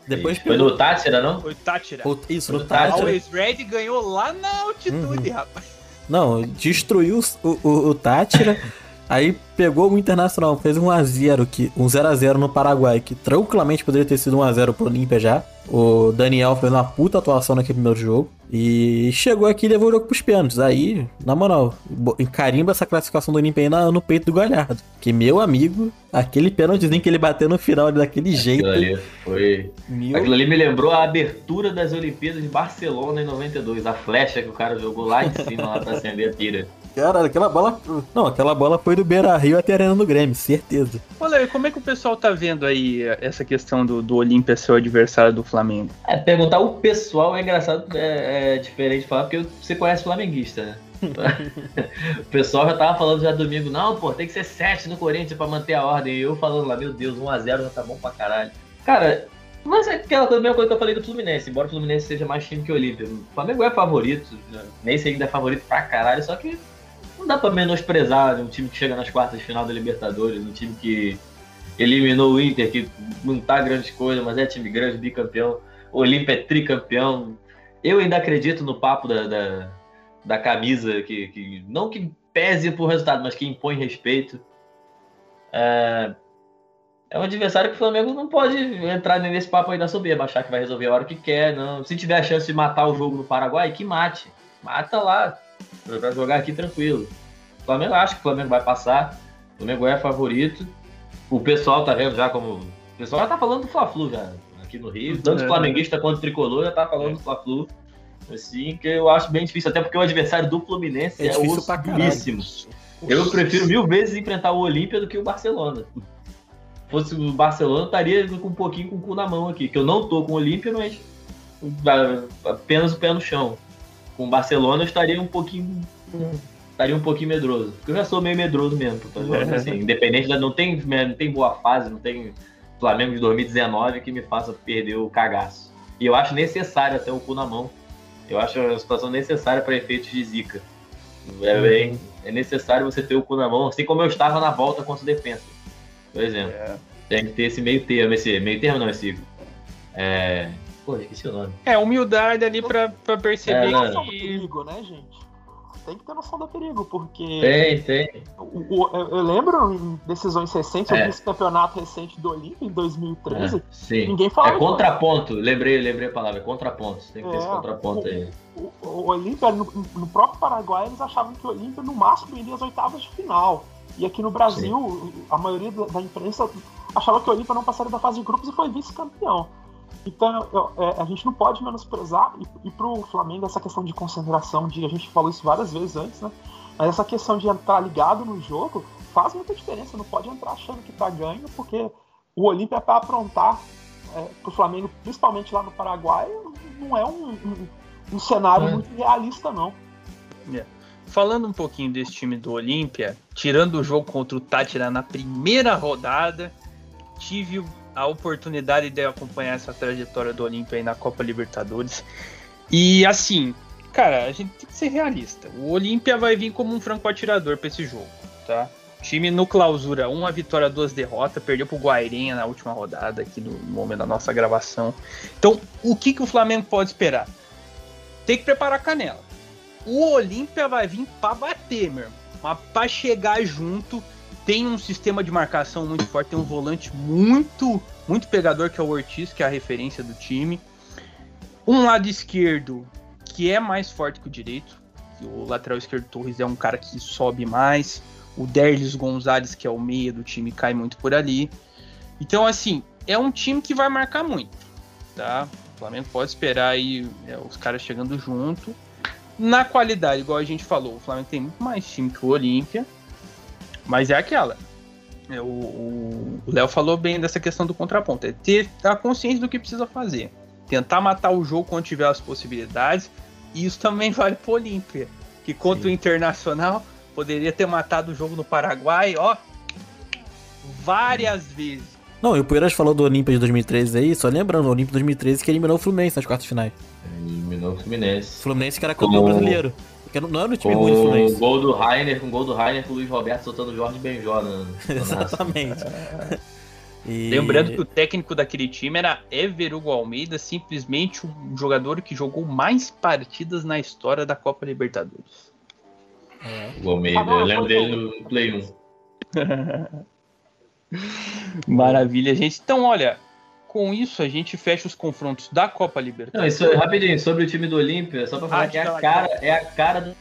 Depois Foi no Tátira, não? Foi Tátira. Ou- Isso, no Tátira. Tátira. Always Red ganhou lá na altitude, rapaz. Não, destruiu o, o, o Tátira. aí pegou o Internacional, fez um 1x0, que, um 0x0 no Paraguai, que tranquilamente poderia ter sido 1x0 pro Olímpia já. O Daniel fez uma puta atuação naquele primeiro jogo. E chegou aqui e levou o jogo pros pênaltis. Aí, na moral, encarimba essa classificação do Olímpia aí na- no peito do Galhardo. Que, meu amigo, aquele pênaltizinho que ele bateu no final daquele jeito. Aquilo ali foi. Meu Aquilo ali me lembrou a abertura das Olimpíadas de Barcelona em 92. A flecha que o cara jogou lá em cima lá pra acender a pira. Cara, aquela bola. Não, aquela bola foi do Beira Rio até a Arena do Grêmio, certeza. Olha, e como é que o pessoal tá vendo aí essa questão do, do Olímpia ser o adversário do Flamengo? É, perguntar o pessoal é engraçado, é, é diferente de falar, porque você conhece flamenguista, né? o pessoal já tava falando já domingo, não, pô, tem que ser 7 no Corinthians pra manter a ordem. E eu falando lá, meu Deus, 1x0 já tá bom pra caralho. Cara, mas é aquela coisa, mesma coisa que eu falei do Fluminense, embora o Fluminense seja mais time que o Olímpia. O Flamengo é favorito, né? nem sei ainda é favorito pra caralho, só que dá pra menosprezar um time que chega nas quartas de final da Libertadores, um time que eliminou o Inter, que não tá grande coisa, mas é time grande, bicampeão. O Olímpia é tricampeão. Eu ainda acredito no papo da, da, da camisa, que, que não que pese por resultado, mas que impõe respeito. É, é um adversário que o Flamengo não pode entrar nesse papo aí da soberba, achar que vai resolver a hora que quer. Não. Se tiver a chance de matar o jogo no Paraguai, que mate. Mata lá. Pra jogar aqui tranquilo. O Flamengo acha que o Flamengo vai passar. O Flamengo é favorito. O pessoal tá vendo já como. O pessoal já tá falando do Fla-Flu já. Aqui no Rio. Tanto É. flamenguista quanto tricolor já tá falando do Fla-Flu. Assim, que eu acho bem difícil, até porque o adversário do Fluminense É é, ossilíssimo. Eu prefiro mil vezes enfrentar o Olímpia do que o Barcelona. Se fosse o Barcelona, eu estaria com um pouquinho com o cu na mão aqui. Que eu não tô com o Olímpia, mas a- apenas o pé no chão. Com o Barcelona eu estaria um pouquinho. Estaria um pouquinho medroso. Porque eu já sou meio medroso mesmo. Falando assim, independente da. Não tem, não tem boa fase, não tem Flamengo de 2019 que me faça perder o cagaço. E eu acho necessário até o cu na mão. Eu acho a situação necessária para efeitos de zica. É, bem, é necessário você ter o cu na mão, assim como eu estava na volta contra o defensa. Por exemplo. Tem que ter esse meio termo, esse meio termo não, esse. É. Pô, esqueci o nome. É, humildade ali pra, pra perceber É, não. Noção do que. perigo, né, gente? Tem que ter noção do perigo, porque Tem, tem. o- eu, eu lembro em decisões recentes, eu É. vi esse campeonato recente do Olímpia em 2013, É, sim. ninguém É falava. contraponto, lembrei, lembrei a palavra, é contraponto. Tem que ter É, esse contraponto aí. O, o Olímpia, no, no próprio Paraguai, eles achavam que o Olímpia no máximo iria às oitavas de final. E aqui no Brasil, a maioria da, da imprensa achava que o Olímpia não passaria da fase de grupos e foi vice-campeão. Então eu, é, a gente não pode menosprezar e, e para o Flamengo essa questão de concentração, de a gente falou isso várias vezes antes, né? Mas essa questão de entrar ligado no jogo faz muita diferença. Não pode entrar achando que tá ganho, porque o Olímpia é para aprontar é, para o Flamengo, principalmente lá no Paraguai, não é um, um, um cenário é. muito realista, não. Yeah. Falando um pouquinho desse time do Olímpia, tirando o jogo contra o Tátira na primeira rodada, tive a oportunidade de acompanhar essa trajetória do Olímpia aí na Copa Libertadores. E assim, cara, a gente tem que ser realista. O Olímpia vai vir como um franco atirador para esse jogo, tá? Time no clausura, uma vitória, duas derrotas, perdeu pro Guairinha na última rodada, aqui no momento da nossa gravação. Então, o que, que o Flamengo pode esperar? Tem que preparar a canela. O Olímpia vai vir para bater, meu irmão. Mas pra chegar junto, tem um sistema de marcação muito forte, tem um volante muito, muito pegador, que é o Ortiz, que é a referência do time. Um lado esquerdo, que é mais forte que o direito. O lateral esquerdo Torres é um cara que sobe mais. O Derlis Gonzalez, que é o meia do time, cai muito por ali. Então, assim, é um time que vai marcar muito, tá? O Flamengo pode esperar aí é, os caras chegando junto. Na qualidade, igual a gente falou, o Flamengo tem muito mais time que o Olímpia, mas é aquela. É, o Léo falou bem dessa questão do contraponto. É ter a consciência do que precisa fazer. Tentar matar o jogo quando tiver as possibilidades. E isso também vale pro Olímpia. Que contra Sim. o Internacional poderia ter matado o jogo no Paraguai, ó. Várias vezes. Não, e o Poeiras falou do Olímpia de 2013 aí, só lembrando, o Olímpia de 2013 que eliminou o Fluminense nas quartas finais. Eliminou o Fluminense. Fluminense que era campeão brasileiro. Porque não era o time ruim do Fluminense. Com gol do Rainer, com gol do Rainer com o Luiz Roberto soltando o Jorge Benjó. Exatamente. e... Lembrando que o técnico daquele time era Ever Hugo Almeida, simplesmente o jogador que jogou mais partidas na história da Copa Libertadores. É. O Almeida, eu lembro dele no Play 1. Maravilha, gente. Então, olha, com isso a gente fecha os confrontos da Copa Libertadores. Não, isso, rapidinho, sobre o time do Olímpia, só pra falar ah, que é a, cara, é a cara do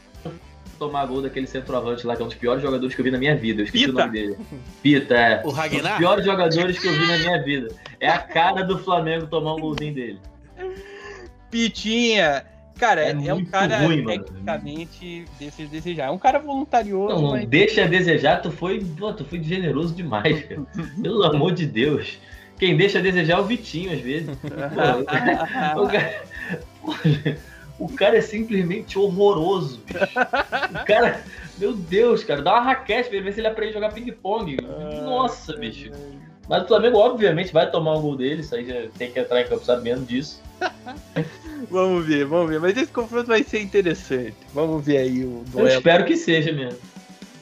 tomar gol daquele centroavante lá, que é um dos piores jogadores que eu vi na minha vida. Eu esqueci Pita. o nome dele. Pita, é. O Ragnar? Um dos piores jogadores que eu vi na minha vida. É a cara do Flamengo tomar um golzinho dele. Pitinha. Cara, é, é um cara ruim, tecnicamente deixa a desejar. É um cara voluntarioso. Não, não mas... deixa a desejar, tu foi, pô, tu foi generoso demais, cara. Pelo amor de Deus. Quem deixa a desejar é o Vitinho, às vezes. O, cara, o, cara, é simplesmente horroroso, bicho. O cara, meu Deus, cara, dá uma raquete pra ele ver se ele aprende a jogar ping-pong. Nossa, bicho. Mas o Flamengo, obviamente, vai tomar um gol dele, isso aí já tem que entrar em campo sabendo disso. vamos ver, vamos ver. Mas esse confronto vai ser interessante. Vamos ver aí o duelo. Eu espero que seja mesmo.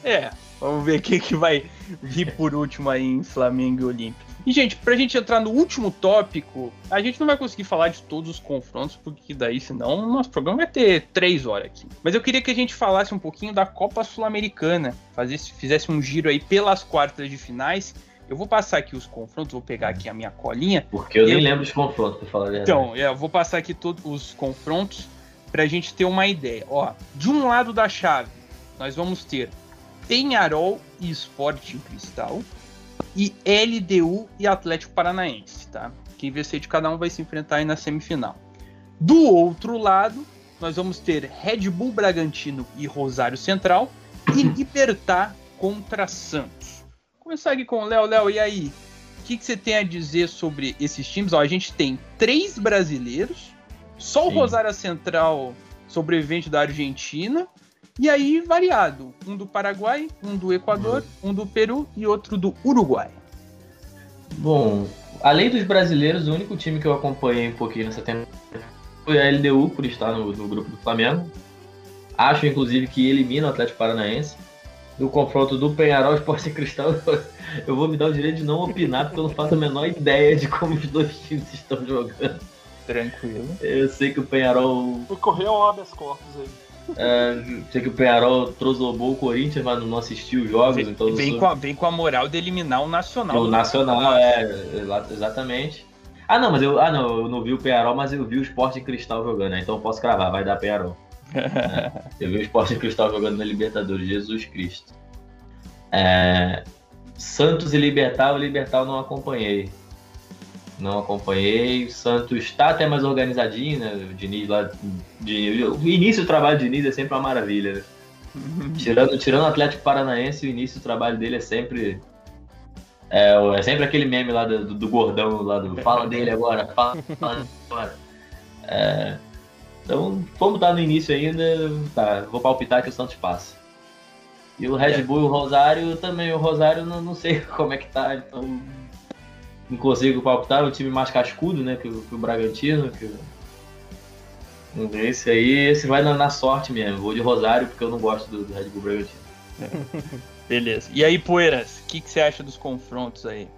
É, vamos ver quem que vai vir por último aí em Flamengo e Olímpia. E, gente, pra gente entrar no último tópico, a gente não vai conseguir falar de todos os confrontos, porque daí, senão, o nosso programa vai ter três horas aqui. Mas eu queria que a gente falasse um pouquinho da Copa Sul-Americana, fizesse um giro aí pelas quartas de finais. Eu vou passar aqui os confrontos, vou pegar aqui a minha colinha. Porque eu nem eu... lembro os confrontos, pra falar a verdade. Então, eu vou passar aqui todos os confrontos pra gente ter uma ideia. Ó, de um lado da chave, nós vamos ter Penharol e Sporting Cristal e LDU e Atlético Paranaense, tá? Quem vencer de cada um vai se enfrentar aí na semifinal. Do outro lado, nós vamos ter Red Bull Bragantino e Rosário Central e Libertar contra Santos. Vou começar aqui com o Léo. Léo, e aí? O que, que, você tem a dizer sobre esses times? Ó, a gente tem três brasileiros, só Sim. o Rosário Central sobrevivente da Argentina e aí, variado. Um do Paraguai, um do Equador, um do Peru e outro do Uruguai. Bom, além dos brasileiros, o único time que eu acompanhei um pouquinho nessa temporada foi a LDU, por estar no, no grupo do Flamengo. Acho, inclusive, que elimina o Atlético Paranaense. No confronto do Penharol Esporte Cristal, eu vou me dar o direito de não opinar, porque eu não faço a menor ideia de como os dois times estão jogando. Tranquilo. Eu sei que o Penharol. Correu o habeas corpus aí. É, sei que o Penharol troslobou o Corinthians, mas não assistiu os jogos. Vem, então vem, com a, vem com a moral de eliminar o Nacional. O Nacional, é, exatamente. Ah, não, mas eu, ah, não, eu não vi o Penharol, mas eu vi o Esporte Cristal jogando, né? então eu posso cravar, vai dar Penharol. é, eu vi o Esporte Cristal jogando na Libertadores, Jesus Cristo. É, Santos e Libertar, o Libertar eu não acompanhei. Não acompanhei. O Santos está até mais organizadinho, né? O Diniz lá. De, o início do trabalho do Diniz é sempre uma maravilha, né? tirando, tirando o Atlético Paranaense, o início do trabalho dele é sempre. É, é sempre aquele meme lá do, do, gordão lá do. Fala dele agora, fala, fala agora. É, então, como tá no início ainda, tá, vou palpitar que o Santos passa. E o Red Bull e o Rosário também, o Rosário não, não sei como é que tá, então não consigo palpitar, é um time mais cascudo, né, que o, que o Bragantino, que esse aí, esse vai na, na, sorte mesmo, vou de Rosário porque eu não gosto do, do Red Bull Bragantino. Beleza. E aí, Poeiras, o que, que você acha dos confrontos aí?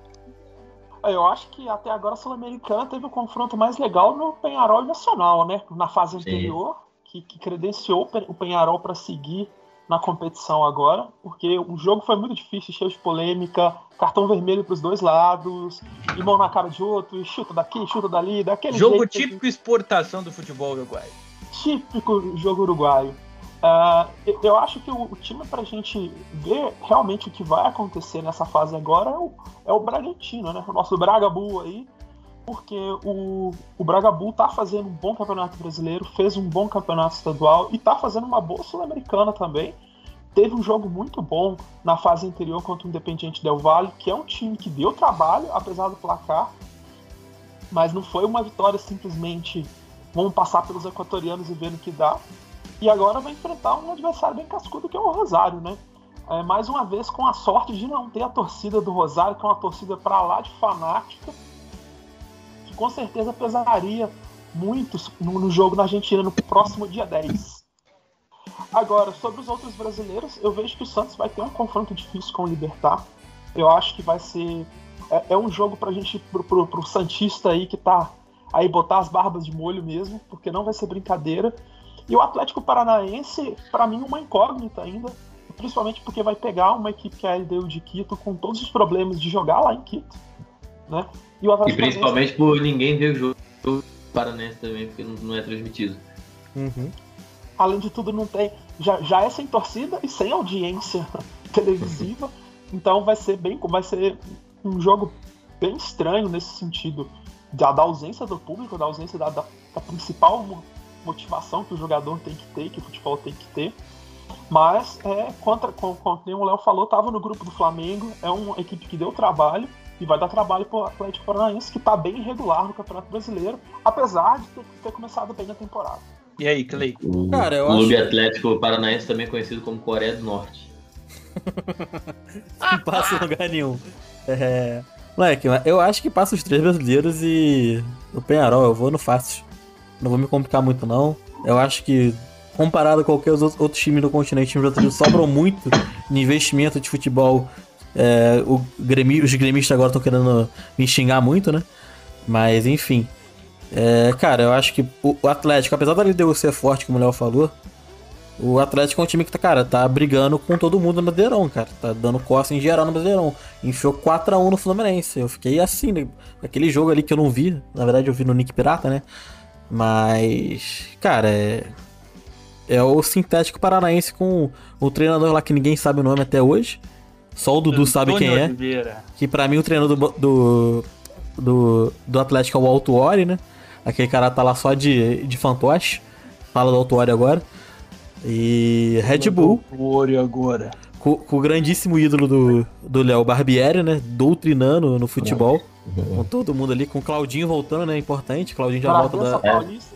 Eu acho que até agora a Sul-Americana teve o confronto mais legal no Penharol Nacional, né? Na fase anterior, que, que, credenciou o Penharol para seguir na competição agora, porque o jogo foi muito difícil, cheio de polêmica, cartão vermelho para os dois lados, e mão na cara de outro, e chuta daqui, chuta dali, daquele Jogo típico que... exportação do futebol uruguaio. Típico jogo uruguaio. Uh, eu acho que o, o time para a gente ver realmente o que vai acontecer nessa fase agora é o, é o Bragantino, né? O nosso Braga Bull aí, porque o, o Braga Bull tá fazendo um bom campeonato brasileiro, fez um bom campeonato estadual e tá fazendo uma boa sul-americana também. Teve um jogo muito bom na fase anterior contra o Independiente Del Valle, que é um time que deu trabalho, apesar do placar, mas não foi uma vitória simplesmente vamos passar pelos equatorianos e ver no que dá. E agora vai enfrentar um adversário bem cascudo que é o Rosário, né? É, mais uma vez com a sorte de não ter a torcida do Rosário, que é uma torcida para lá de fanática, com certeza pesaria muito no, no jogo na Argentina no próximo dia 10. Agora, sobre os outros brasileiros, eu vejo que o Santos vai ter um confronto difícil com o Libertar. Eu acho que vai ser. É, é um jogo pra gente, pro, pro, pro Santista aí que tá aí botar as barbas de molho mesmo, porque não vai ser brincadeira. E o Atlético Paranaense, para mim, uma incógnita ainda, principalmente porque vai pegar uma equipe que é a LDU de Quito com todos os problemas de jogar lá em Quito, né? E, e principalmente por ninguém ver o jogo do Paranaense também, porque não é transmitido. Uhum. Além de tudo, não tem. Já, já é sem torcida e sem audiência televisiva. Então vai ser bem. Vai ser um jogo bem estranho nesse sentido. Da, da ausência do público, da ausência da, da, da principal motivação que o jogador tem que ter, que o futebol tem que ter. Mas, é, contra, como, como o Léo falou, estava no grupo do Flamengo, é uma equipe que deu trabalho e vai dar trabalho para o Atlético Paranaense, que está bem irregular no Campeonato Brasileiro, apesar de ter, ter começado bem na temporada. E aí, Clay? O Cara, eu Clube acho... Atlético Paranaense também é conhecido como Coreia do Norte. Não passa em lugar nenhum. É... Moleque, eu acho que passa os três brasileiros e o Penharol, eu vou no fácil. Não vou me complicar muito, não. Eu acho que, comparado a qualquer outro time do continente, os brasileiros sobram muito de investimento de futebol. É, o gremi, os gremistas agora estão querendo me xingar muito, né? Mas, enfim. É, cara, eu acho que o, Atlético, apesar da LDU ser forte, como o Léo falou, o Atlético é um time que tá, cara, tá brigando com todo mundo no Brasileirão, cara. Tá dando costa em geral no Brasileirão. Enfiou 4x1 no Fluminense. Eu fiquei assim, né? aquele jogo ali que eu não vi. Na verdade, eu vi no Nick Pirata, né? Mas, cara, é. É o sintético paranaense com o treinador lá que ninguém sabe o nome até hoje. Só o Dudu Antônio sabe quem é. Oliveira. Que para mim o treinador do, do, do, do Atlético é o Altuori, né? Aquele cara tá lá só de, de fantoche. Fala do Altuori agora. E Red Bull. O agora. Com, com, o grandíssimo ídolo do, do Léo Barbieri, né? Doutrinando no futebol. Com todo mundo ali, com o Claudinho voltando, né? Importante. Claudinho já volta da. Paulista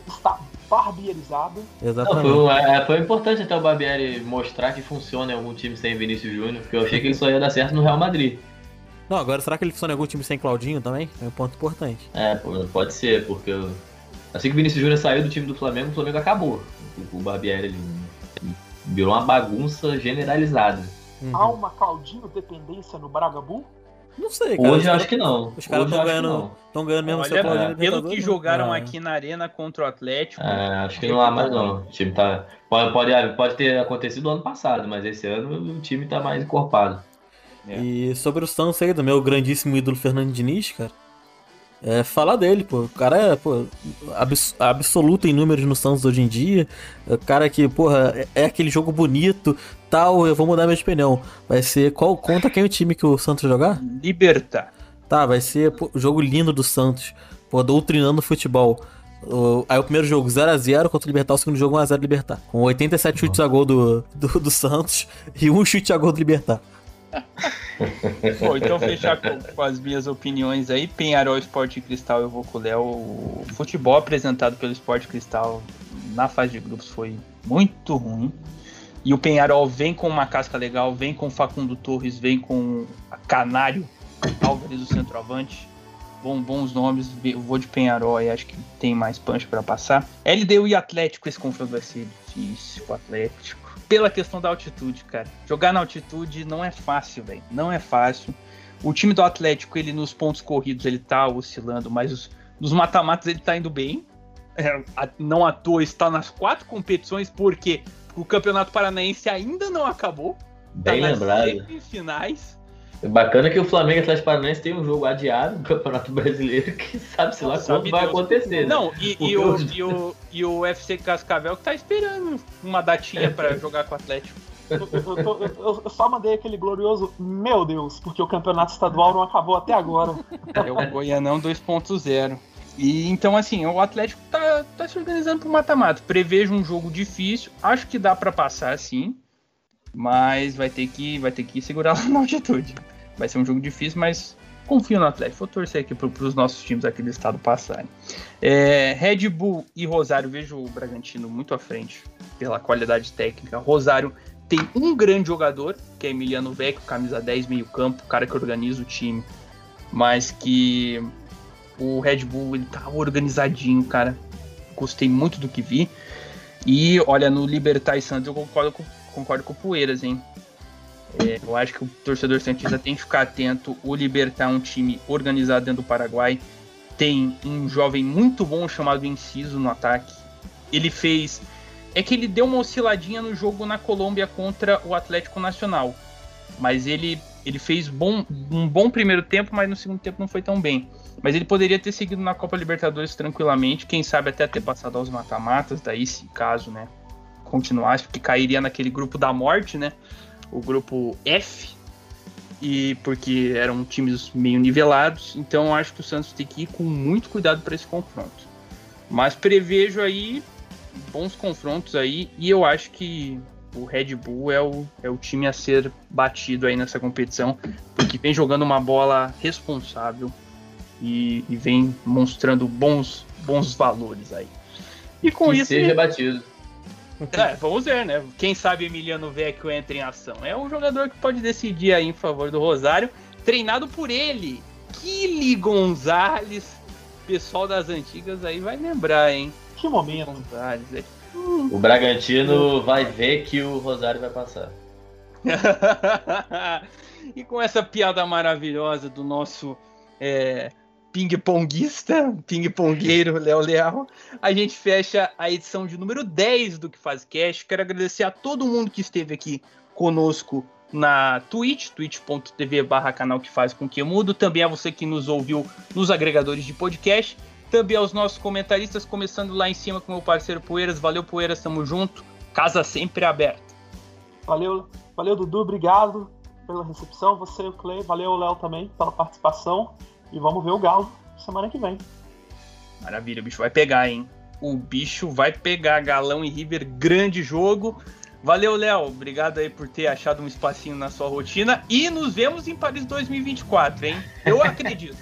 está barbierizado. Exatamente. Não, foi, é, foi, importante até o Barbieri mostrar que funciona em algum time sem Vinícius Júnior, porque eu achei que ele só ia dar certo no Real Madrid. Não, agora será que ele funciona em algum time sem Claudinho também? É um ponto importante. É, pode ser, porque assim que o Vinícius Júnior saiu do time do Flamengo, o Flamengo acabou. O Barbieri ele virou uma bagunça generalizada. Uhum. Há uma Claudinho dependência no Braga Bull? Não sei, cara. Hoje eu acho que não. Os caras estão ganhando, estão ganhando mesmo Olha, Pelo que jogaram aqui na arena contra o Atlético. É, acho que não há mais não. O time tá. Pode, pode, pode ter acontecido ano passado, mas esse ano o time tá mais encorpado. É. E sobre o Santos aí, do meu grandíssimo ídolo Fernando Diniz, cara é, falar dele, pô. O cara é, pô, abs absoluto em números no Santos hoje em dia. O cara que, porra, é, é aquele jogo bonito, tal. Eu vou mudar minha opinião. Vai ser qual conta quem é o time que o Santos jogar? Liberta. Tá, vai ser pô, jogo lindo do Santos. Pô, doutrinando futebol. O- aí o primeiro jogo 0x0 contra o Libertar, o segundo jogo 1x0 Libertar. Com 87 chutes a gol do, do, do Santos e um chute a gol do Libertar. Bom, então fechar com, com as minhas opiniões aí. Penharol, Esporte Cristal, eu vou com o Léo. O futebol apresentado pelo Esporte Cristal na fase de grupos foi muito ruim. E o Penharol vem com uma casca legal, vem com Facundo Torres, vem com Canário Álvares, o centroavante. Bom, bons nomes, eu vou de Penharol aí, acho que tem mais punch para passar. LDU e Atlético, esse confronto vai ser difícil pro Atlético. Pela questão da altitude, cara. Jogar na altitude não é fácil, velho. Não é fácil. O time do Atlético, ele nos pontos corridos, ele tá oscilando, mas os, nos mata-matas ele tá indo bem. É, não à toa está nas quatro competições, porque o Campeonato Paranaense ainda não acabou. Tá Bem nas lembrado. semifinais. Bacana que o Flamengo e Atlético Paranaense tem um jogo adiado no Campeonato Brasileiro que sabe-se lá Sabe quando vai Deus. acontecer. né? Não, e, e Porque o, e, o, e o UFC Cascavel que tá esperando uma datinha pra jogar com o Atlético. Eu, eu- eu- eu- só mandei aquele glorioso meu Deus, porque o campeonato estadual não acabou até agora. É o Goianão 2.0. E então, assim, o Atlético tá, tá se organizando pro mata-mata. Prevejo um jogo difícil. Acho que dá pra passar sim. Mas vai ter que, vai ter que segurar lá na altitude. Vai ser um jogo difícil, mas confio no Atlético. Vou torcer aqui pro, pros nossos times aqui do estado passarem. É, Red Bull e Rosário, vejo o Bragantino muito à frente pela qualidade técnica. Rosário tem um grande jogador, que é Emiliano Vecchio, camisa 10, meio campo, cara que organiza o time. Mas que o Red Bull ele tá organizadinho, cara. Gostei muito do que vi. E olha, no Libertar e Santos eu concordo com, concordo com o Poeiras, hein? É, eu acho que o torcedor Santista tem que ficar atento. O Libertar é um time organizado dentro do Paraguai. Tem um jovem muito bom chamado Inciso no ataque. Ele fez. É que ele deu uma osciladinha no jogo na Colômbia contra o Atlético Nacional. Mas ele, ele fez bom, um bom primeiro tempo, mas no segundo tempo não foi tão bem. Mas ele poderia ter seguido na Copa Libertadores tranquilamente, quem sabe até ter passado aos mata-matas, daí se caso, né, continuasse, porque cairia naquele grupo da morte, né, o grupo F, e porque eram times meio nivelados, então eu acho que o Santos tem que ir com muito cuidado para esse confronto. Mas prevejo aí bons confrontos aí, e eu acho que o Red Bull é o, é o time a ser batido aí nessa competição, porque vem jogando uma bola responsável, e, e vem mostrando bons, bons valores aí. E com que isso. seja batido. É, vamos ver, né? Quem sabe Emiliano Vecchio entra em ação. É um jogador que pode decidir aí em favor do Rosário, treinado por ele, Kili Gonzalez. Pessoal das antigas aí vai lembrar, hein? Que momento. Gonzalez. é. O Bragantino vai ver que o Rosário vai passar. e com essa piada maravilhosa do nosso é, ping-ponguista, ping-pongueiro Léo Leal, a gente fecha a edição de número 10 do Que Faz Cast. Quero agradecer a todo mundo que esteve aqui conosco na Twitch, twitch.tv barra canal que faz com que mudo, também a você que nos ouviu nos agregadores de podcast, também aos nossos comentaristas, começando lá em cima com meu parceiro Poeiras, valeu Poeiras, tamo junto, casa sempre aberta. Valeu, valeu Dudu, obrigado pela recepção. Você, o Clay, valeu Léo também pela participação. E vamos ver o Galo semana que vem. Maravilha, o bicho vai pegar, hein? O bicho vai pegar Galão e River, grande jogo. Valeu, Léo. Obrigado aí por ter achado um espacinho na sua rotina. E nos vemos em Paris 2024, hein? Eu acredito.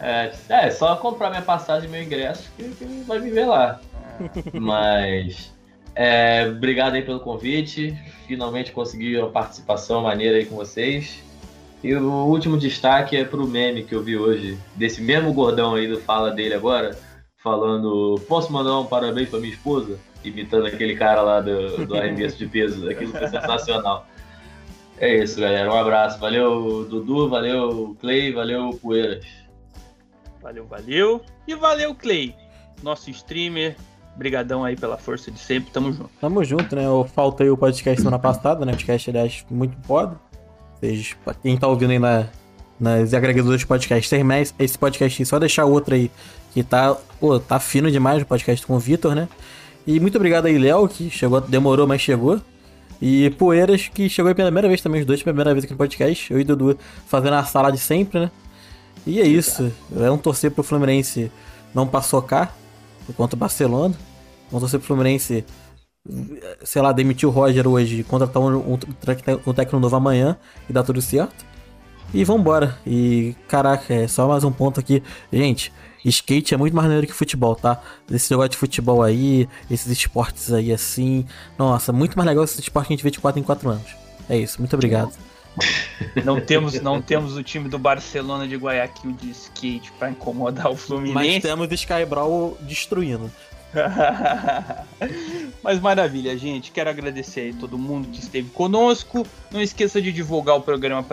É, é só comprar minha passagem e meu ingresso que, que vai me ver lá. Mas é, obrigado aí pelo convite. Finalmente consegui uma participação maneira aí com vocês. E o último destaque é pro meme que eu vi hoje, desse mesmo gordão aí do Fala dele agora, falando: Posso mandar um parabéns pra minha esposa? Imitando aquele cara lá do, do arremesso de peso. Aquilo foi sensacional. É isso, galera. Um abraço. Valeu, Dudu. Valeu, Clay. Valeu, Poeiras. Valeu, valeu. E valeu, Clay, nosso streamer. Brigadão aí pela força de sempre. Tamo junto. Tamo junto, né? Eu faltei o podcast semana passada, né? Podcast, aliás, muito foda. Vocês, quem tá ouvindo aí na, nas agregadores de podcast, terminar esse- esse podcast aí, só deixar outro aí que tá, pô, tá fino demais o podcast com o Vitor, né? E muito obrigado aí, Léo, que chegou, demorou, mas chegou. E Poeiras, que chegou aí pela primeira vez também, os dois pela primeira vez aqui no podcast. Eu e Dudu fazendo a sala de sempre, né? E é isso. Vamos torcer pro Fluminense não paçocar contra o Barcelona. Vamos torcer pro Fluminense, sei lá, demitir o Roger hoje, contratar um, um, um técnico novo amanhã e dar tudo certo. E vambora. E caraca, é só mais um ponto aqui. Gente, skate é muito mais maneiro que futebol, tá? Esse negócio de futebol aí, esses esportes aí assim. Nossa, muito mais legal esse esporte que a gente vê de 4 em 4 anos. É isso, muito obrigado. Não temos, não temos o time do Barcelona de Guayaquil de skate para incomodar o Fluminense. Mas temos o Sky Brawl destruindo. Mas maravilha, gente. Quero agradecer aí todo mundo que esteve conosco. Não esqueça de divulgar o programa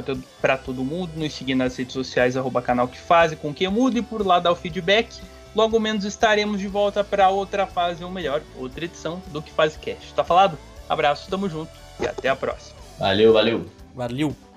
para todo mundo. Nos seguir nas redes sociais, arroba canal que faz, com que muda e por lá dar o feedback. Logo menos estaremos de volta para outra fase, ou melhor, outra edição do Que Faz Cast. Tá falado? Abraço, tamo junto e até a próxima. Valeu, valeu. Valeu.